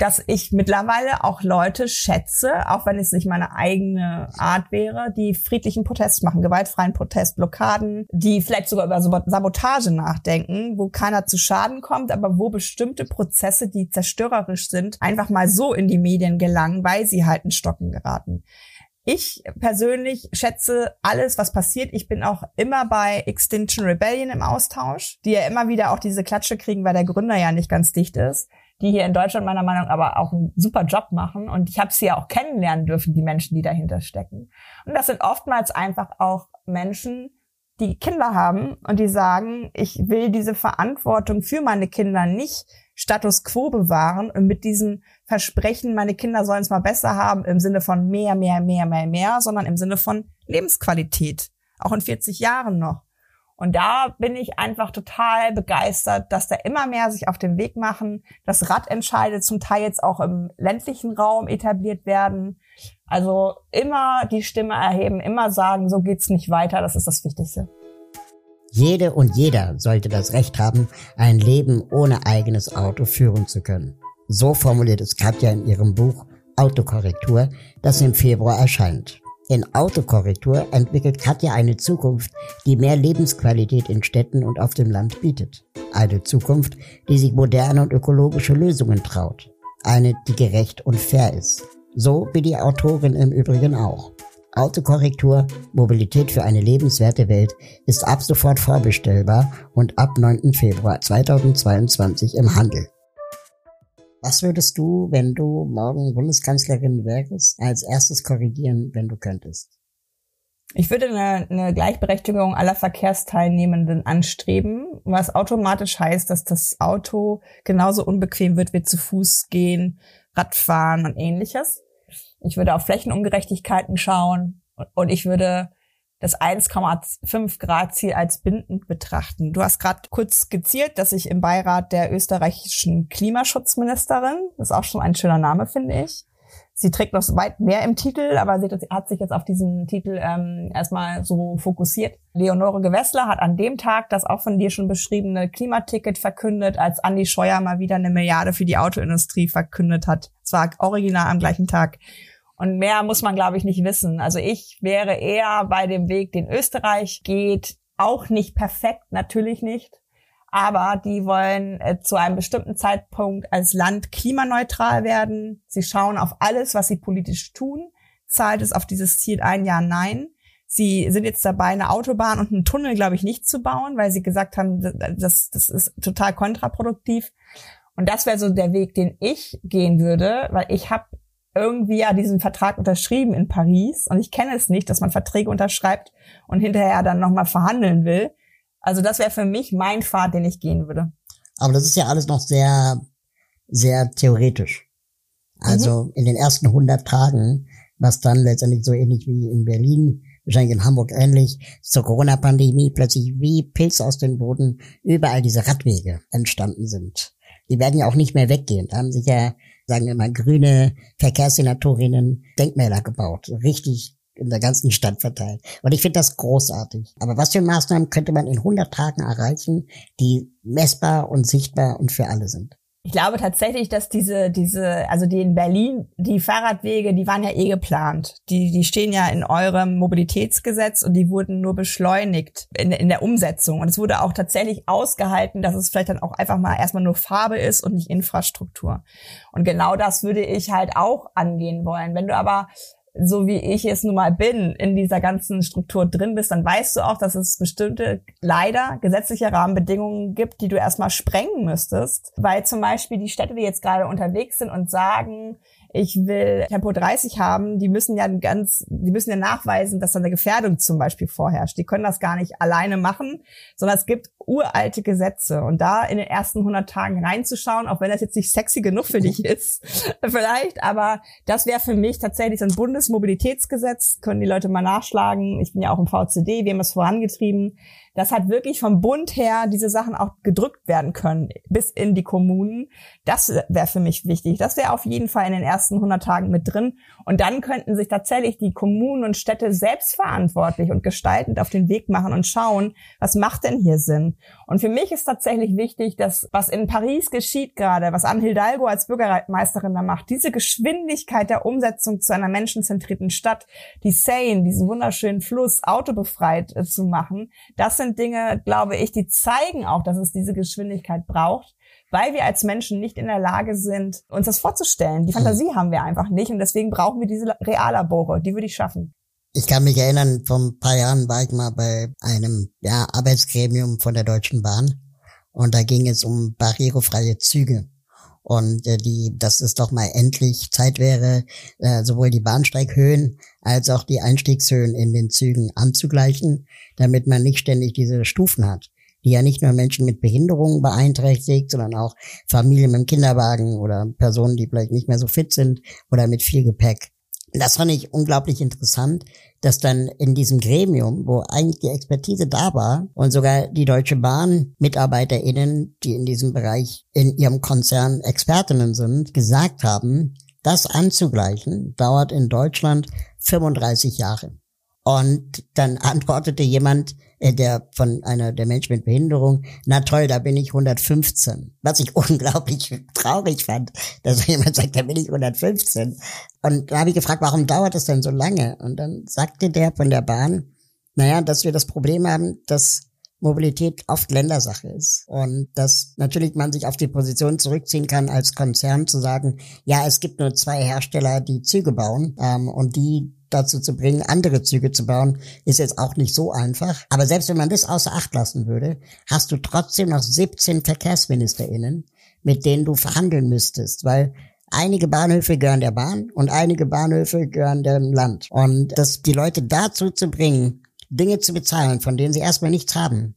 dass ich mittlerweile auch Leute schätze, auch wenn es nicht meine eigene Art wäre, die friedlichen Protest machen, gewaltfreien Protest, Blockaden, die vielleicht sogar über Sabotage nachdenken, wo keiner zu Schaden kommt, aber wo bestimmte Prozesse, die zerstörerisch sind, einfach mal so in die Medien gelangen, weil sie halt in Stocken geraten. Ich persönlich schätze alles, was passiert. Ich bin auch immer bei Extinction Rebellion im Austausch, die ja immer wieder auch diese Klatsche kriegen, weil der Gründer ja nicht ganz dicht ist die hier in Deutschland meiner Meinung nach aber auch einen super Job machen. Und ich habe sie ja auch kennenlernen dürfen, die Menschen, die dahinter stecken. Und das sind oftmals einfach auch Menschen, die Kinder haben und die sagen, ich will diese Verantwortung für meine Kinder nicht Status quo bewahren und mit diesem Versprechen, meine Kinder sollen es mal besser haben, im Sinne von mehr, mehr, mehr, mehr, mehr, sondern im Sinne von Lebensqualität. Auch in 40 Jahren noch. Und da bin ich einfach total begeistert, dass da immer mehr sich auf den Weg machen, dass Radentscheide zum Teil jetzt auch im ländlichen Raum etabliert werden. Also immer die Stimme erheben, immer sagen, so geht's nicht weiter, das ist das Wichtigste. Jede und jeder sollte das Recht haben, ein Leben ohne eigenes Auto führen zu können. So formuliert es Katja in ihrem Buch Autokorrektur, das im Februar erscheint. In Autokorrektur entwickelt Katja eine Zukunft, die mehr Lebensqualität in Städten und auf dem Land bietet. Eine Zukunft, die sich moderne und ökologische Lösungen traut. Eine, die gerecht und fair ist. So wie die Autorin im Übrigen auch. Autokorrektur, Mobilität für eine lebenswerte Welt ist ab sofort vorbestellbar und ab 9. Februar 2022 im Handel. Was würdest du, wenn du morgen Bundeskanzlerin wärst, als erstes korrigieren, wenn du könntest? Ich würde eine, eine Gleichberechtigung aller Verkehrsteilnehmenden anstreben, was automatisch heißt, dass das Auto genauso unbequem wird wie zu Fuß gehen, Radfahren und ähnliches. Ich würde auf Flächenungerechtigkeiten schauen und ich würde das 1,5 Grad Ziel als bindend betrachten. Du hast gerade kurz skizziert, dass ich im Beirat der österreichischen Klimaschutzministerin, das ist auch schon ein schöner Name, finde ich. Sie trägt noch weit mehr im Titel, aber sie hat sich jetzt auf diesen Titel ähm, erstmal so fokussiert. Leonore Gewessler hat an dem Tag das auch von dir schon beschriebene Klimaticket verkündet, als Andi Scheuer mal wieder eine Milliarde für die Autoindustrie verkündet hat. Es war original am gleichen Tag. Und mehr muss man, glaube ich, nicht wissen. Also ich wäre eher bei dem Weg, den Österreich geht, auch nicht perfekt, natürlich nicht. Aber die wollen äh, zu einem bestimmten Zeitpunkt als Land klimaneutral werden. Sie schauen auf alles, was sie politisch tun. Zahlt es auf dieses Ziel ein? Ja, nein. Sie sind jetzt dabei, eine Autobahn und einen Tunnel, glaube ich, nicht zu bauen, weil sie gesagt haben, das, das ist total kontraproduktiv. Und das wäre so der Weg, den ich gehen würde, weil ich habe irgendwie ja diesen Vertrag unterschrieben in Paris und ich kenne es nicht, dass man Verträge unterschreibt und hinterher dann nochmal verhandeln will. Also das wäre für mich mein Pfad, den ich gehen würde. Aber das ist ja alles noch sehr, sehr theoretisch. Also mhm. in den ersten 100 Tagen, was dann letztendlich so ähnlich wie in Berlin wahrscheinlich in Hamburg ähnlich, zur Corona-Pandemie plötzlich wie Pilze aus dem Boden überall diese Radwege entstanden sind. Die werden ja auch nicht mehr weggehen. Da haben sich ja, sagen wir mal, grüne Verkehrssenatorinnen Denkmäler gebaut. Richtig in der ganzen Stadt verteilt. Und ich finde das großartig. Aber was für Maßnahmen könnte man in 100 Tagen erreichen, die messbar und sichtbar und für alle sind? Ich glaube tatsächlich, dass diese, diese, also die in Berlin, die Fahrradwege, die waren ja eh geplant. Die, die stehen ja in eurem Mobilitätsgesetz und die wurden nur beschleunigt in, in der Umsetzung. Und es wurde auch tatsächlich ausgehalten, dass es vielleicht dann auch einfach mal erstmal nur Farbe ist und nicht Infrastruktur. Und genau das würde ich halt auch angehen wollen. Wenn du aber so wie ich es nun mal bin, in dieser ganzen Struktur drin bist, dann weißt du auch, dass es bestimmte, leider gesetzliche Rahmenbedingungen gibt, die du erstmal sprengen müsstest. Weil zum Beispiel die Städte, die jetzt gerade unterwegs sind und sagen, ich will Tempo 30 haben, die müssen ja ganz, die müssen ja nachweisen, dass da eine Gefährdung zum Beispiel vorherrscht. Die können das gar nicht alleine machen, sondern es gibt uralte Gesetze. Und da in den ersten 100 Tagen reinzuschauen, auch wenn das jetzt nicht sexy genug für dich ist, vielleicht, aber das wäre für mich tatsächlich so ein Bundesmobilitätsgesetz, können die Leute mal nachschlagen. Ich bin ja auch im VCD, wir haben es vorangetrieben dass halt wirklich vom Bund her diese Sachen auch gedrückt werden können bis in die Kommunen. Das wäre für mich wichtig. Das wäre auf jeden Fall in den ersten 100 Tagen mit drin. Und dann könnten sich tatsächlich die Kommunen und Städte selbstverantwortlich und gestaltend auf den Weg machen und schauen, was macht denn hier Sinn? Und für mich ist tatsächlich wichtig, dass was in Paris geschieht gerade, was Anne Hidalgo als Bürgermeisterin da macht, diese Geschwindigkeit der Umsetzung zu einer menschenzentrierten Stadt, die Seine, diesen wunderschönen Fluss autobefreit äh, zu machen, das sind Dinge, glaube ich, die zeigen auch, dass es diese Geschwindigkeit braucht, weil wir als Menschen nicht in der Lage sind, uns das vorzustellen. Die Fantasie hm. haben wir einfach nicht und deswegen brauchen wir diese Reallabore. Die würde ich schaffen. Ich kann mich erinnern, vor ein paar Jahren war ich mal bei einem ja, Arbeitsgremium von der Deutschen Bahn und da ging es um barrierefreie Züge und äh, die, dass es doch mal endlich Zeit wäre, äh, sowohl die Bahnsteighöhen als auch die Einstiegshöhen in den Zügen anzugleichen, damit man nicht ständig diese Stufen hat, die ja nicht nur Menschen mit Behinderungen beeinträchtigt, sondern auch Familien mit dem Kinderwagen oder Personen, die vielleicht nicht mehr so fit sind oder mit viel Gepäck. Das fand ich unglaublich interessant, dass dann in diesem Gremium, wo eigentlich die Expertise da war und sogar die Deutsche Bahn MitarbeiterInnen, die in diesem Bereich in ihrem Konzern Expertinnen sind, gesagt haben, das anzugleichen dauert in Deutschland 35 Jahre. Und dann antwortete jemand, äh, der von einer der Menschen mit Behinderung, na toll, da bin ich 115. Was ich unglaublich traurig fand, dass jemand sagt, da bin ich 115. Und da habe ich gefragt, warum dauert das denn so lange? Und dann sagte der von der Bahn, naja, dass wir das Problem haben, dass Mobilität oft Ländersache ist. Und dass natürlich man sich auf die Position zurückziehen kann, als Konzern zu sagen, ja, es gibt nur zwei Hersteller, die Züge bauen ähm, und die dazu zu bringen, andere Züge zu bauen, ist jetzt auch nicht so einfach. Aber selbst wenn man das außer Acht lassen würde, hast du trotzdem noch 17 VerkehrsministerInnen, mit denen du verhandeln müsstest, weil einige Bahnhöfe gehören der Bahn und einige Bahnhöfe gehören dem Land. Und das, die Leute dazu zu bringen, Dinge zu bezahlen, von denen sie erstmal nichts haben,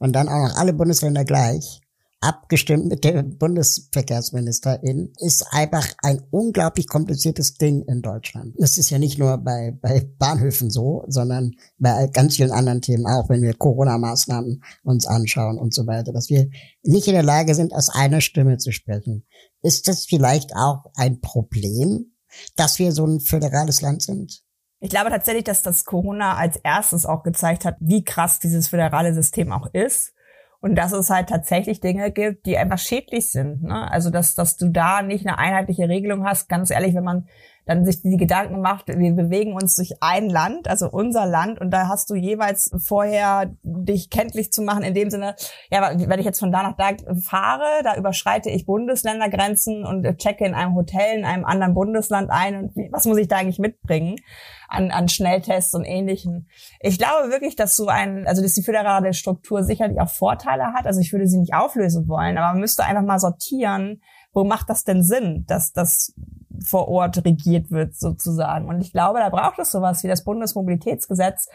und dann auch noch alle Bundesländer gleich, abgestimmt mit der Bundesverkehrsministerin, ist einfach ein unglaublich kompliziertes Ding in Deutschland. Das ist ja nicht nur bei, bei Bahnhöfen so, sondern bei ganz vielen anderen Themen auch, wenn wir Corona-Maßnahmen uns anschauen und so weiter, dass wir nicht in der Lage sind, aus einer Stimme zu sprechen. Ist das vielleicht auch ein Problem, dass wir so ein föderales Land sind? Ich glaube tatsächlich, dass das Corona als erstes auch gezeigt hat, wie krass dieses föderale System auch ist und dass es halt tatsächlich Dinge gibt, die einfach schädlich sind. Ne? Also dass, dass du da nicht eine einheitliche Regelung hast. Ganz ehrlich, wenn man dann sich die Gedanken macht, wir bewegen uns durch ein Land, also unser Land, und da hast du jeweils vorher dich kenntlich zu machen, in dem Sinne, ja, wenn ich jetzt von da nach da fahre, da überschreite ich Bundesländergrenzen und checke in einem Hotel in einem anderen Bundesland ein und was muss ich da eigentlich mitbringen an, an Schnelltests und ähnlichem. Ich glaube wirklich, dass so ein, also dass die föderale Struktur sicherlich auch Vorteile hat, also ich würde sie nicht auflösen wollen, aber man müsste einfach mal sortieren, wo macht das denn Sinn, dass das vor Ort regiert wird sozusagen. Und ich glaube, da braucht es sowas wie das Bundesmobilitätsgesetz,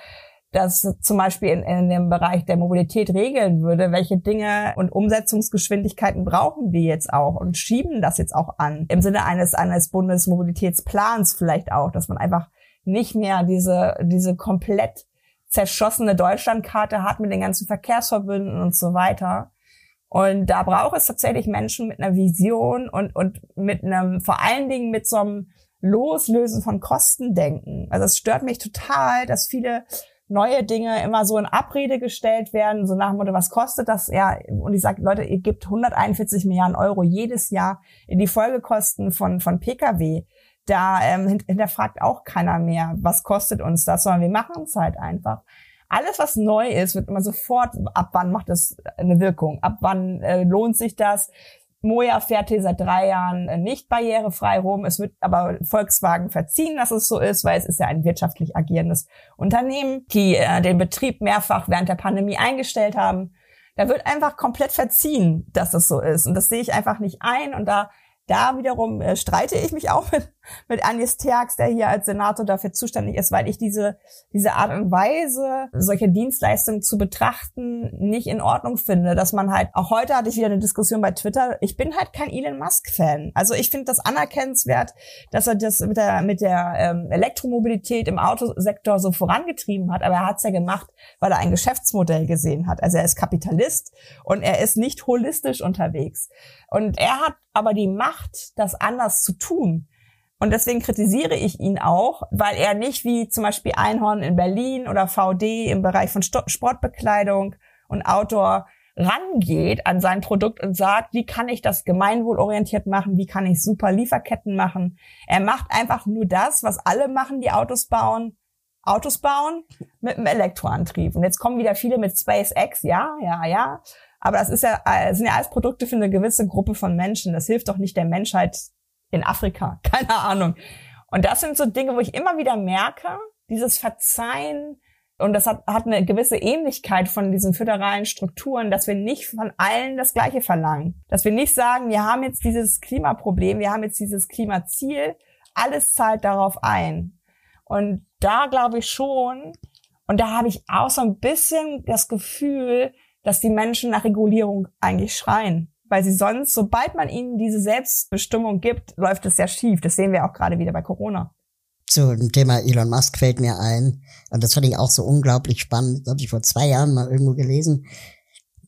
das zum Beispiel in, in dem Bereich der Mobilität regeln würde, welche Dinge und Umsetzungsgeschwindigkeiten brauchen die jetzt auch und schieben das jetzt auch an. Im Sinne eines, eines Bundesmobilitätsplans vielleicht auch, dass man einfach nicht mehr diese, diese komplett zerschossene Deutschlandkarte hat mit den ganzen Verkehrsverbünden und so weiter, und da braucht es tatsächlich Menschen mit einer Vision und, und mit einem, vor allen Dingen mit so einem Loslösen von Kostendenken. Also es stört mich total, dass viele neue Dinge immer so in Abrede gestellt werden, so nach dem Motto, was kostet das? Ja, und ich sage, Leute, ihr gebt 141 Milliarden Euro jedes Jahr in die Folgekosten von, von Pkw. Da ähm, hinterfragt auch keiner mehr, was kostet uns das, sondern wir machen es halt einfach alles, was neu ist, wird immer sofort, ab wann macht das eine Wirkung? Ab wann äh, lohnt sich das? Moja fährt hier seit drei Jahren äh, nicht barrierefrei rum. Es wird aber Volkswagen verziehen, dass es so ist, weil es ist ja ein wirtschaftlich agierendes Unternehmen, die äh, den Betrieb mehrfach während der Pandemie eingestellt haben. Da wird einfach komplett verziehen, dass es so ist. Und das sehe ich einfach nicht ein. Und da da wiederum äh, streite ich mich auch mit, mit Agnes Theax, der hier als Senator dafür zuständig ist, weil ich diese, diese Art und Weise, solche Dienstleistungen zu betrachten, nicht in Ordnung finde. Dass man halt, auch heute hatte ich wieder eine Diskussion bei Twitter, ich bin halt kein Elon Musk-Fan. Also ich finde das anerkennenswert, dass er das mit der, mit der ähm, Elektromobilität im Autosektor so vorangetrieben hat, aber er hat es ja gemacht, weil er ein Geschäftsmodell gesehen hat. Also er ist Kapitalist und er ist nicht holistisch unterwegs. Und er hat aber die Macht, das anders zu tun. Und deswegen kritisiere ich ihn auch, weil er nicht wie zum Beispiel Einhorn in Berlin oder VD im Bereich von Sportbekleidung und Outdoor rangeht an sein Produkt und sagt, wie kann ich das gemeinwohlorientiert machen, wie kann ich super Lieferketten machen. Er macht einfach nur das, was alle machen, die Autos bauen, Autos bauen mit einem Elektroantrieb. Und jetzt kommen wieder viele mit SpaceX, ja, ja, ja. Aber das ist ja, das äh, sind ja alles Produkte für eine gewisse Gruppe von Menschen. Das hilft doch nicht der Menschheit in Afrika. Keine Ahnung. Und das sind so Dinge, wo ich immer wieder merke, dieses Verzeihen, und das hat, hat eine gewisse Ähnlichkeit von diesen föderalen Strukturen, dass wir nicht von allen das Gleiche verlangen. Dass wir nicht sagen, wir haben jetzt dieses Klimaproblem, wir haben jetzt dieses Klimaziel, alles zahlt darauf ein. Und da glaube ich schon, und da habe ich auch so ein bisschen das Gefühl, dass die Menschen nach Regulierung eigentlich schreien. Weil sie sonst, sobald man ihnen diese Selbstbestimmung gibt, läuft es sehr schief. Das sehen wir auch gerade wieder bei Corona. Zu dem Thema Elon Musk fällt mir ein, und das fand ich auch so unglaublich spannend, das habe ich vor zwei Jahren mal irgendwo gelesen,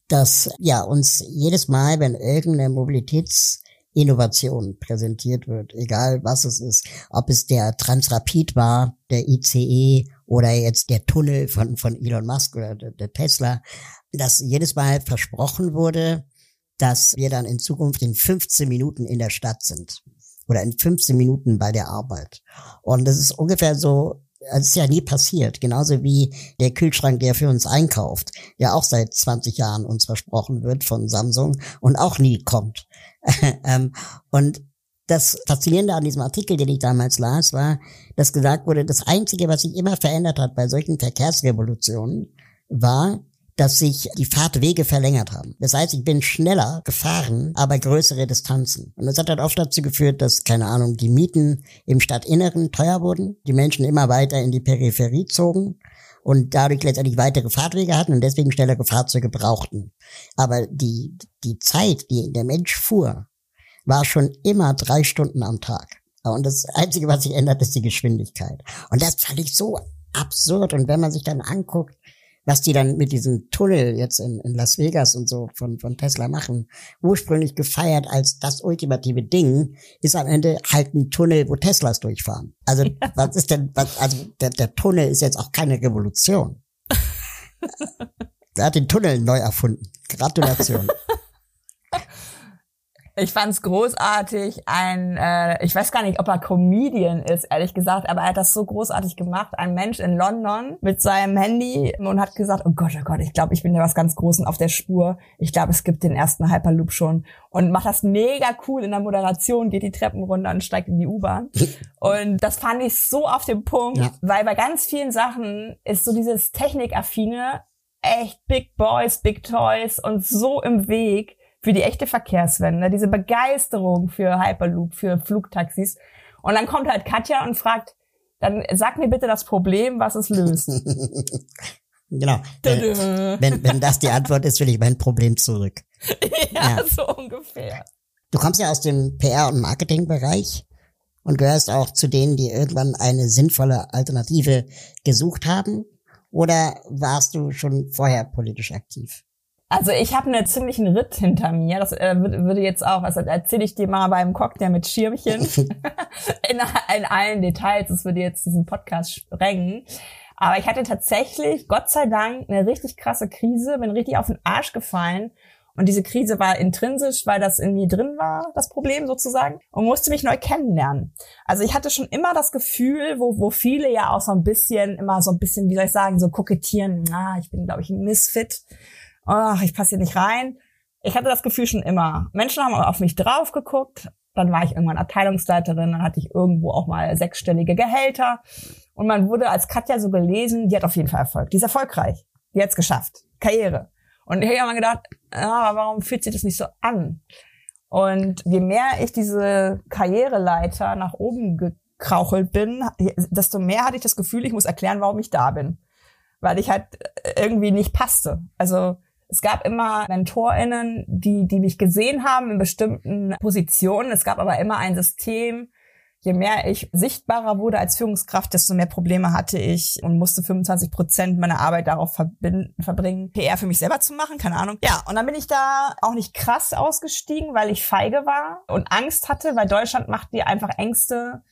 dass ja uns jedes Mal, wenn irgendeine Mobilitätsinnovation präsentiert wird, egal was es ist, ob es der Transrapid war, der ICE oder jetzt der Tunnel von, von Elon Musk oder der, der Tesla, dass jedes Mal versprochen wurde, dass wir dann in Zukunft in 15 Minuten in der Stadt sind oder in 15 Minuten bei der Arbeit. Und das ist ungefähr so, es ist ja nie passiert. Genauso wie der Kühlschrank, der für uns einkauft, der auch seit 20 Jahren uns versprochen wird von Samsung und auch nie kommt. Ähm, und das Faszinierende an diesem Artikel, den ich damals las, war, dass gesagt wurde, das Einzige, was sich immer verändert hat bei solchen Verkehrsrevolutionen, war, dass sich die Fahrtwege verlängert haben. Das heißt, ich bin schneller gefahren, aber größere Distanzen. Und das hat dann oft dazu geführt, dass, keine Ahnung, die Mieten im Stadtinneren teuer wurden, die Menschen immer weiter in die Peripherie zogen und dadurch letztendlich weitere Fahrtwege hatten und deswegen schnellere Fahrzeuge brauchten. Aber die, die Zeit, die der Mensch fuhr, war schon immer drei Stunden am Tag. Und das Einzige, was sich ändert, ist die Geschwindigkeit. Und das fand ich so absurd. Und wenn man sich dann anguckt, was die dann mit diesem Tunnel jetzt in, in Las Vegas und so von, von Tesla machen, ursprünglich gefeiert als das ultimative Ding, ist am Ende halt ein Tunnel, wo Teslas durchfahren. Also was ist denn, was, also der, der Tunnel ist jetzt auch keine Revolution. er hat den Tunnel neu erfunden. Gratulation. Ich fand's großartig. Ein, äh, ich weiß gar nicht, ob er Comedian ist, ehrlich gesagt, aber er hat das so großartig gemacht. Ein Mensch in London mit seinem Handy und hat gesagt, oh Gott, oh Gott, ich glaube, ich bin da was ganz Großen auf der Spur. Ich glaube, es gibt den ersten Hyperloop schon. Und macht das mega cool in der Moderation, geht die Treppen runter und steigt in die U-Bahn. Und das fand ich so auf dem Punkt, ja. weil bei ganz vielen Sachen ist so dieses Technikaffine echt Big Boys, Big Toys und so im Weg für die echte Verkehrswende, diese Begeisterung für Hyperloop, für Flugtaxis. Und dann kommt halt Katja und fragt, dann sag mir bitte das Problem, was es löst. genau. Äh, wenn, wenn das die Antwort ist, will ich mein Problem zurück. ja, ja, so ungefähr. Du kommst ja aus dem PR- und Marketingbereich und gehörst auch zu denen, die irgendwann eine sinnvolle Alternative gesucht haben. Oder warst du schon vorher politisch aktiv? Also ich habe einen ziemlichen Ritt hinter mir. Das äh, würde jetzt auch, also erzähle ich dir mal beim Cocktail mit Schirmchen in, in allen Details. Das würde jetzt diesen Podcast sprengen. Aber ich hatte tatsächlich, Gott sei Dank, eine richtig krasse Krise, bin richtig auf den Arsch gefallen. Und diese Krise war intrinsisch, weil das in mir drin war, das Problem sozusagen, und musste mich neu kennenlernen. Also ich hatte schon immer das Gefühl, wo, wo viele ja auch so ein bisschen, immer so ein bisschen, wie soll ich sagen, so kokettieren, ah, ich bin, glaube ich, ein Misfit ach, ich passe hier nicht rein. Ich hatte das Gefühl schon immer. Menschen haben auf mich drauf geguckt. Dann war ich irgendwann Abteilungsleiterin, dann hatte ich irgendwo auch mal sechsstellige Gehälter. Und man wurde als Katja so gelesen, die hat auf jeden Fall Erfolg. Die ist erfolgreich. Die hat's geschafft. Karriere. Und ich habe mir gedacht, ja, warum fühlt sich das nicht so an? Und je mehr ich diese Karriereleiter nach oben gekrauchelt bin, desto mehr hatte ich das Gefühl, ich muss erklären, warum ich da bin. Weil ich halt irgendwie nicht passte. Also es gab immer MentorInnen, die, die mich gesehen haben in bestimmten Positionen. Es gab aber immer ein System. Je mehr ich sichtbarer wurde als Führungskraft, desto mehr Probleme hatte ich und musste 25 Prozent meiner Arbeit darauf verbringen, PR für mich selber zu machen. Keine Ahnung. Ja, und dann bin ich da auch nicht krass ausgestiegen, weil ich feige war und Angst hatte, weil Deutschland macht dir einfach Ängste,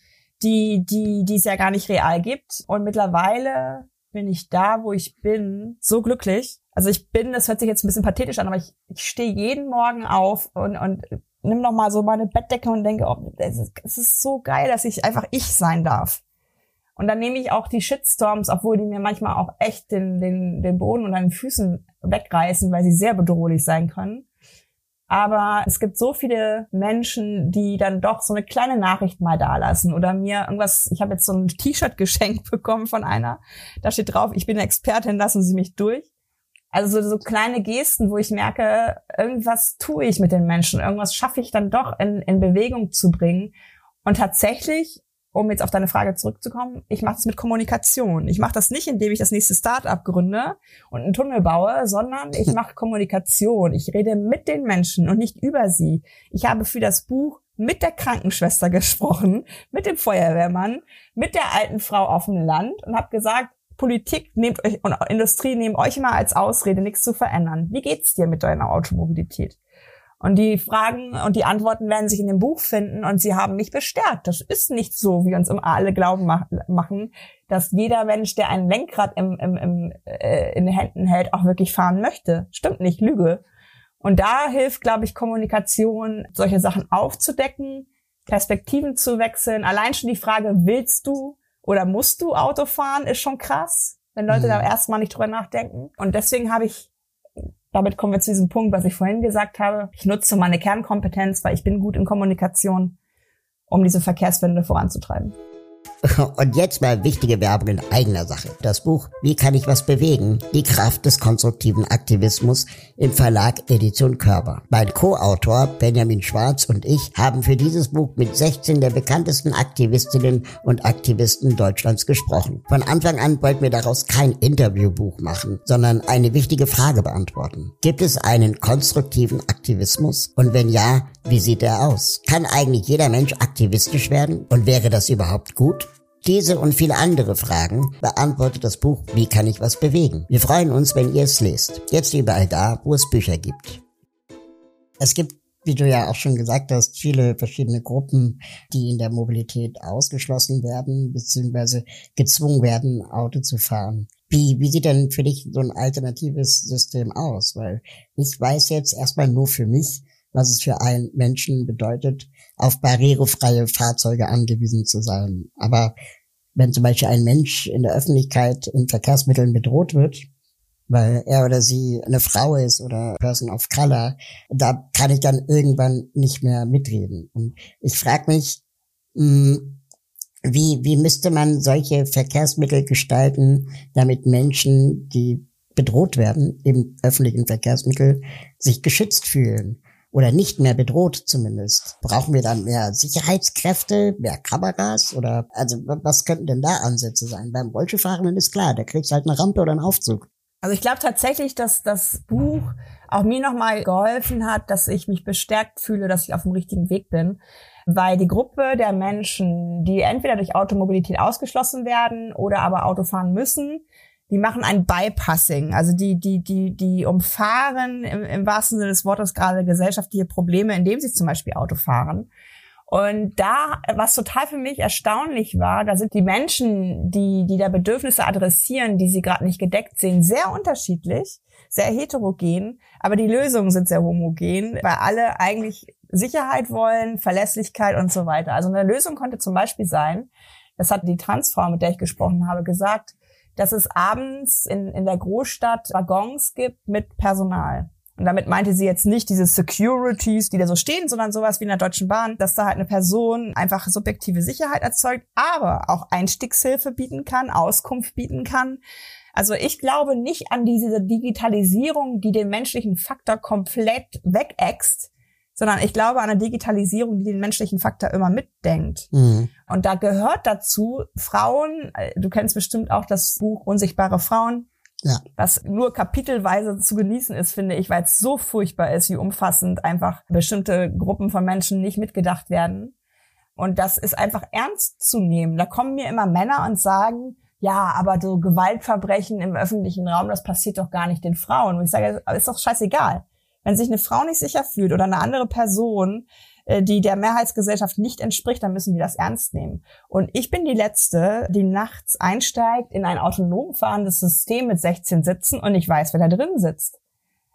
die, die, die es ja gar nicht real gibt. Und mittlerweile bin ich da, wo ich bin, so glücklich. Also ich bin, das hört sich jetzt ein bisschen pathetisch an, aber ich, ich stehe jeden Morgen auf und, und nimm noch mal so meine Bettdecke und denke, oh, es ist, es ist so geil, dass ich einfach ich sein darf. Und dann nehme ich auch die Shitstorms, obwohl die mir manchmal auch echt den, den, den Boden unter den Füßen wegreißen, weil sie sehr bedrohlich sein können. Aber es gibt so viele Menschen, die dann doch so eine kleine Nachricht mal dalassen oder mir irgendwas, ich habe jetzt so ein T-Shirt geschenkt bekommen von einer, da steht drauf, ich bin Expertin, lassen Sie mich durch. Also so, so kleine Gesten, wo ich merke, irgendwas tue ich mit den Menschen, irgendwas schaffe ich dann doch in, in Bewegung zu bringen. Und tatsächlich um jetzt auf deine Frage zurückzukommen, ich mache das mit Kommunikation. Ich mache das nicht, indem ich das nächste Start-up gründe und einen Tunnel baue, sondern ich mache Kommunikation. Ich rede mit den Menschen und nicht über sie. Ich habe für das Buch mit der Krankenschwester gesprochen, mit dem Feuerwehrmann, mit der alten Frau auf dem Land und habe gesagt, Politik nehmt euch und Industrie nehmt euch immer als Ausrede, nichts zu verändern. Wie geht's dir mit deiner Automobilität? Und die Fragen und die Antworten werden sich in dem Buch finden und sie haben mich bestärkt. Das ist nicht so, wie uns immer alle glauben machen, dass jeder Mensch, der ein Lenkrad im, im, im, äh, in den Händen hält, auch wirklich fahren möchte. Stimmt nicht, Lüge. Und da hilft, glaube ich, Kommunikation, solche Sachen aufzudecken, Perspektiven zu wechseln. Allein schon die Frage, willst du oder musst du Auto fahren, ist schon krass, wenn Leute mhm. da erstmal nicht drüber nachdenken. Und deswegen habe ich damit kommen wir zu diesem Punkt, was ich vorhin gesagt habe. Ich nutze meine Kernkompetenz, weil ich bin gut in Kommunikation, um diese Verkehrswende voranzutreiben. Und jetzt mal wichtige Werbung in eigener Sache. Das Buch Wie kann ich was bewegen? Die Kraft des konstruktiven Aktivismus im Verlag Edition Körper. Mein Co-Autor Benjamin Schwarz und ich haben für dieses Buch mit 16 der bekanntesten Aktivistinnen und Aktivisten Deutschlands gesprochen. Von Anfang an wollten wir daraus kein Interviewbuch machen, sondern eine wichtige Frage beantworten. Gibt es einen konstruktiven Aktivismus? Und wenn ja, wie sieht er aus? Kann eigentlich jeder Mensch aktivistisch werden? Und wäre das überhaupt gut? Diese und viele andere Fragen beantwortet das Buch Wie kann ich was bewegen? Wir freuen uns, wenn ihr es lest. Jetzt überall da, wo es Bücher gibt. Es gibt, wie du ja auch schon gesagt hast, viele verschiedene Gruppen, die in der Mobilität ausgeschlossen werden, beziehungsweise gezwungen werden, Auto zu fahren. Wie, wie sieht denn für dich so ein alternatives System aus? Weil ich weiß jetzt erstmal nur für mich, was es für einen Menschen bedeutet, auf barrierefreie Fahrzeuge angewiesen zu sein. Aber wenn zum Beispiel ein Mensch in der Öffentlichkeit in Verkehrsmitteln bedroht wird, weil er oder sie eine Frau ist oder Person of Color, da kann ich dann irgendwann nicht mehr mitreden. Und ich frage mich, hm, wie, wie müsste man solche Verkehrsmittel gestalten, damit Menschen, die bedroht werden im öffentlichen Verkehrsmittel, sich geschützt fühlen? Oder nicht mehr bedroht zumindest. Brauchen wir dann mehr Sicherheitskräfte, mehr Kameras oder also was könnten denn da Ansätze sein? Beim Rollstuhlfahrenden ist klar, da kriegst du halt eine Rampe oder einen Aufzug. Also ich glaube tatsächlich, dass das Buch auch mir nochmal geholfen hat, dass ich mich bestärkt fühle, dass ich auf dem richtigen Weg bin. Weil die Gruppe der Menschen, die entweder durch Automobilität ausgeschlossen werden oder aber Auto fahren müssen, die machen ein Bypassing. Also die, die, die, die umfahren im, im wahrsten Sinne des Wortes gerade gesellschaftliche Probleme, indem sie zum Beispiel Auto fahren. Und da, was total für mich erstaunlich war, da sind die Menschen, die, die da Bedürfnisse adressieren, die sie gerade nicht gedeckt sehen, sehr unterschiedlich, sehr heterogen, aber die Lösungen sind sehr homogen, weil alle eigentlich Sicherheit wollen, Verlässlichkeit und so weiter. Also eine Lösung konnte zum Beispiel sein, das hat die Transfrau, mit der ich gesprochen habe, gesagt, dass es abends in, in der Großstadt Waggons gibt mit Personal. Und damit meinte sie jetzt nicht diese Securities, die da so stehen, sondern sowas wie in der Deutschen Bahn, dass da halt eine Person einfach subjektive Sicherheit erzeugt, aber auch Einstiegshilfe bieten kann, Auskunft bieten kann. Also ich glaube nicht an diese Digitalisierung, die den menschlichen Faktor komplett wegäxt, sondern ich glaube an eine Digitalisierung, die den menschlichen Faktor immer mitdenkt. Mhm. Und da gehört dazu Frauen, äh, du kennst bestimmt auch das Buch Unsichtbare Frauen, ja. was nur kapitelweise zu genießen ist, finde ich, weil es so furchtbar ist, wie umfassend einfach bestimmte Gruppen von Menschen nicht mitgedacht werden. Und das ist einfach ernst zu nehmen. Da kommen mir immer Männer und sagen, ja, aber so Gewaltverbrechen im öffentlichen Raum, das passiert doch gar nicht den Frauen. Und ich sage, ist doch scheißegal. Wenn sich eine Frau nicht sicher fühlt oder eine andere Person, äh, die der Mehrheitsgesellschaft nicht entspricht, dann müssen wir das ernst nehmen. Und ich bin die Letzte, die nachts einsteigt in ein autonom fahrendes System mit 16 Sitzen und ich weiß, wer da drin sitzt.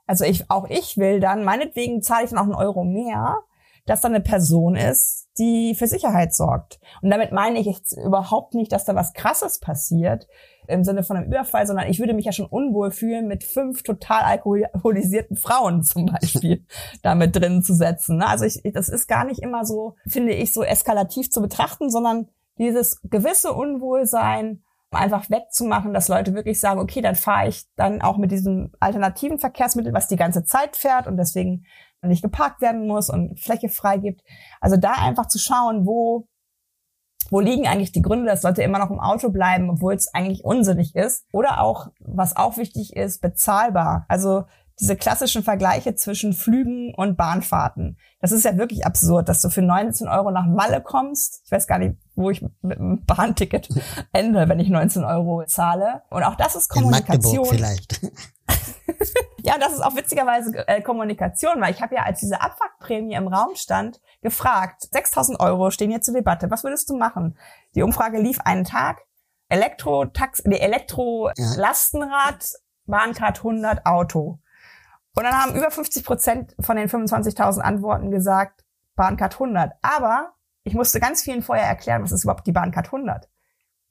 Also ich, auch ich will dann, meinetwegen zahle ich dann auch einen Euro mehr, dass da eine Person ist, die für Sicherheit sorgt. Und damit meine ich jetzt überhaupt nicht, dass da was Krasses passiert, im Sinne von einem Überfall, sondern ich würde mich ja schon unwohl fühlen, mit fünf total alkoholisierten Frauen zum Beispiel damit drin zu setzen. Ne? Also ich, das ist gar nicht immer so, finde ich, so eskalativ zu betrachten, sondern dieses gewisse Unwohlsein einfach wegzumachen, dass Leute wirklich sagen, okay, dann fahre ich dann auch mit diesem alternativen Verkehrsmittel, was die ganze Zeit fährt und deswegen nicht geparkt werden muss und Fläche frei gibt. Also da einfach zu schauen, wo wo liegen eigentlich die Gründe, dass Leute immer noch im Auto bleiben, obwohl es eigentlich unsinnig ist? Oder auch, was auch wichtig ist, bezahlbar. Also diese klassischen Vergleiche zwischen Flügen und Bahnfahrten. Das ist ja wirklich absurd, dass du für 19 Euro nach Malle kommst. Ich weiß gar nicht, wo ich mit einem Bahnticket ende, wenn ich 19 Euro zahle. Und auch das ist Kommunikation. In vielleicht. ja, das ist auch witzigerweise äh, Kommunikation, weil ich habe ja, als diese Abwrackprämie im Raum stand, gefragt, 6000 Euro stehen hier zur Debatte, was würdest du machen? Die Umfrage lief einen Tag, Elektro-Tax, nee, Elektro-Lastenrad, Bahncard 100, Auto. Und dann haben über 50 Prozent von den 25.000 Antworten gesagt, Bahncard 100. Aber ich musste ganz vielen vorher erklären, was ist überhaupt die Bahncard 100.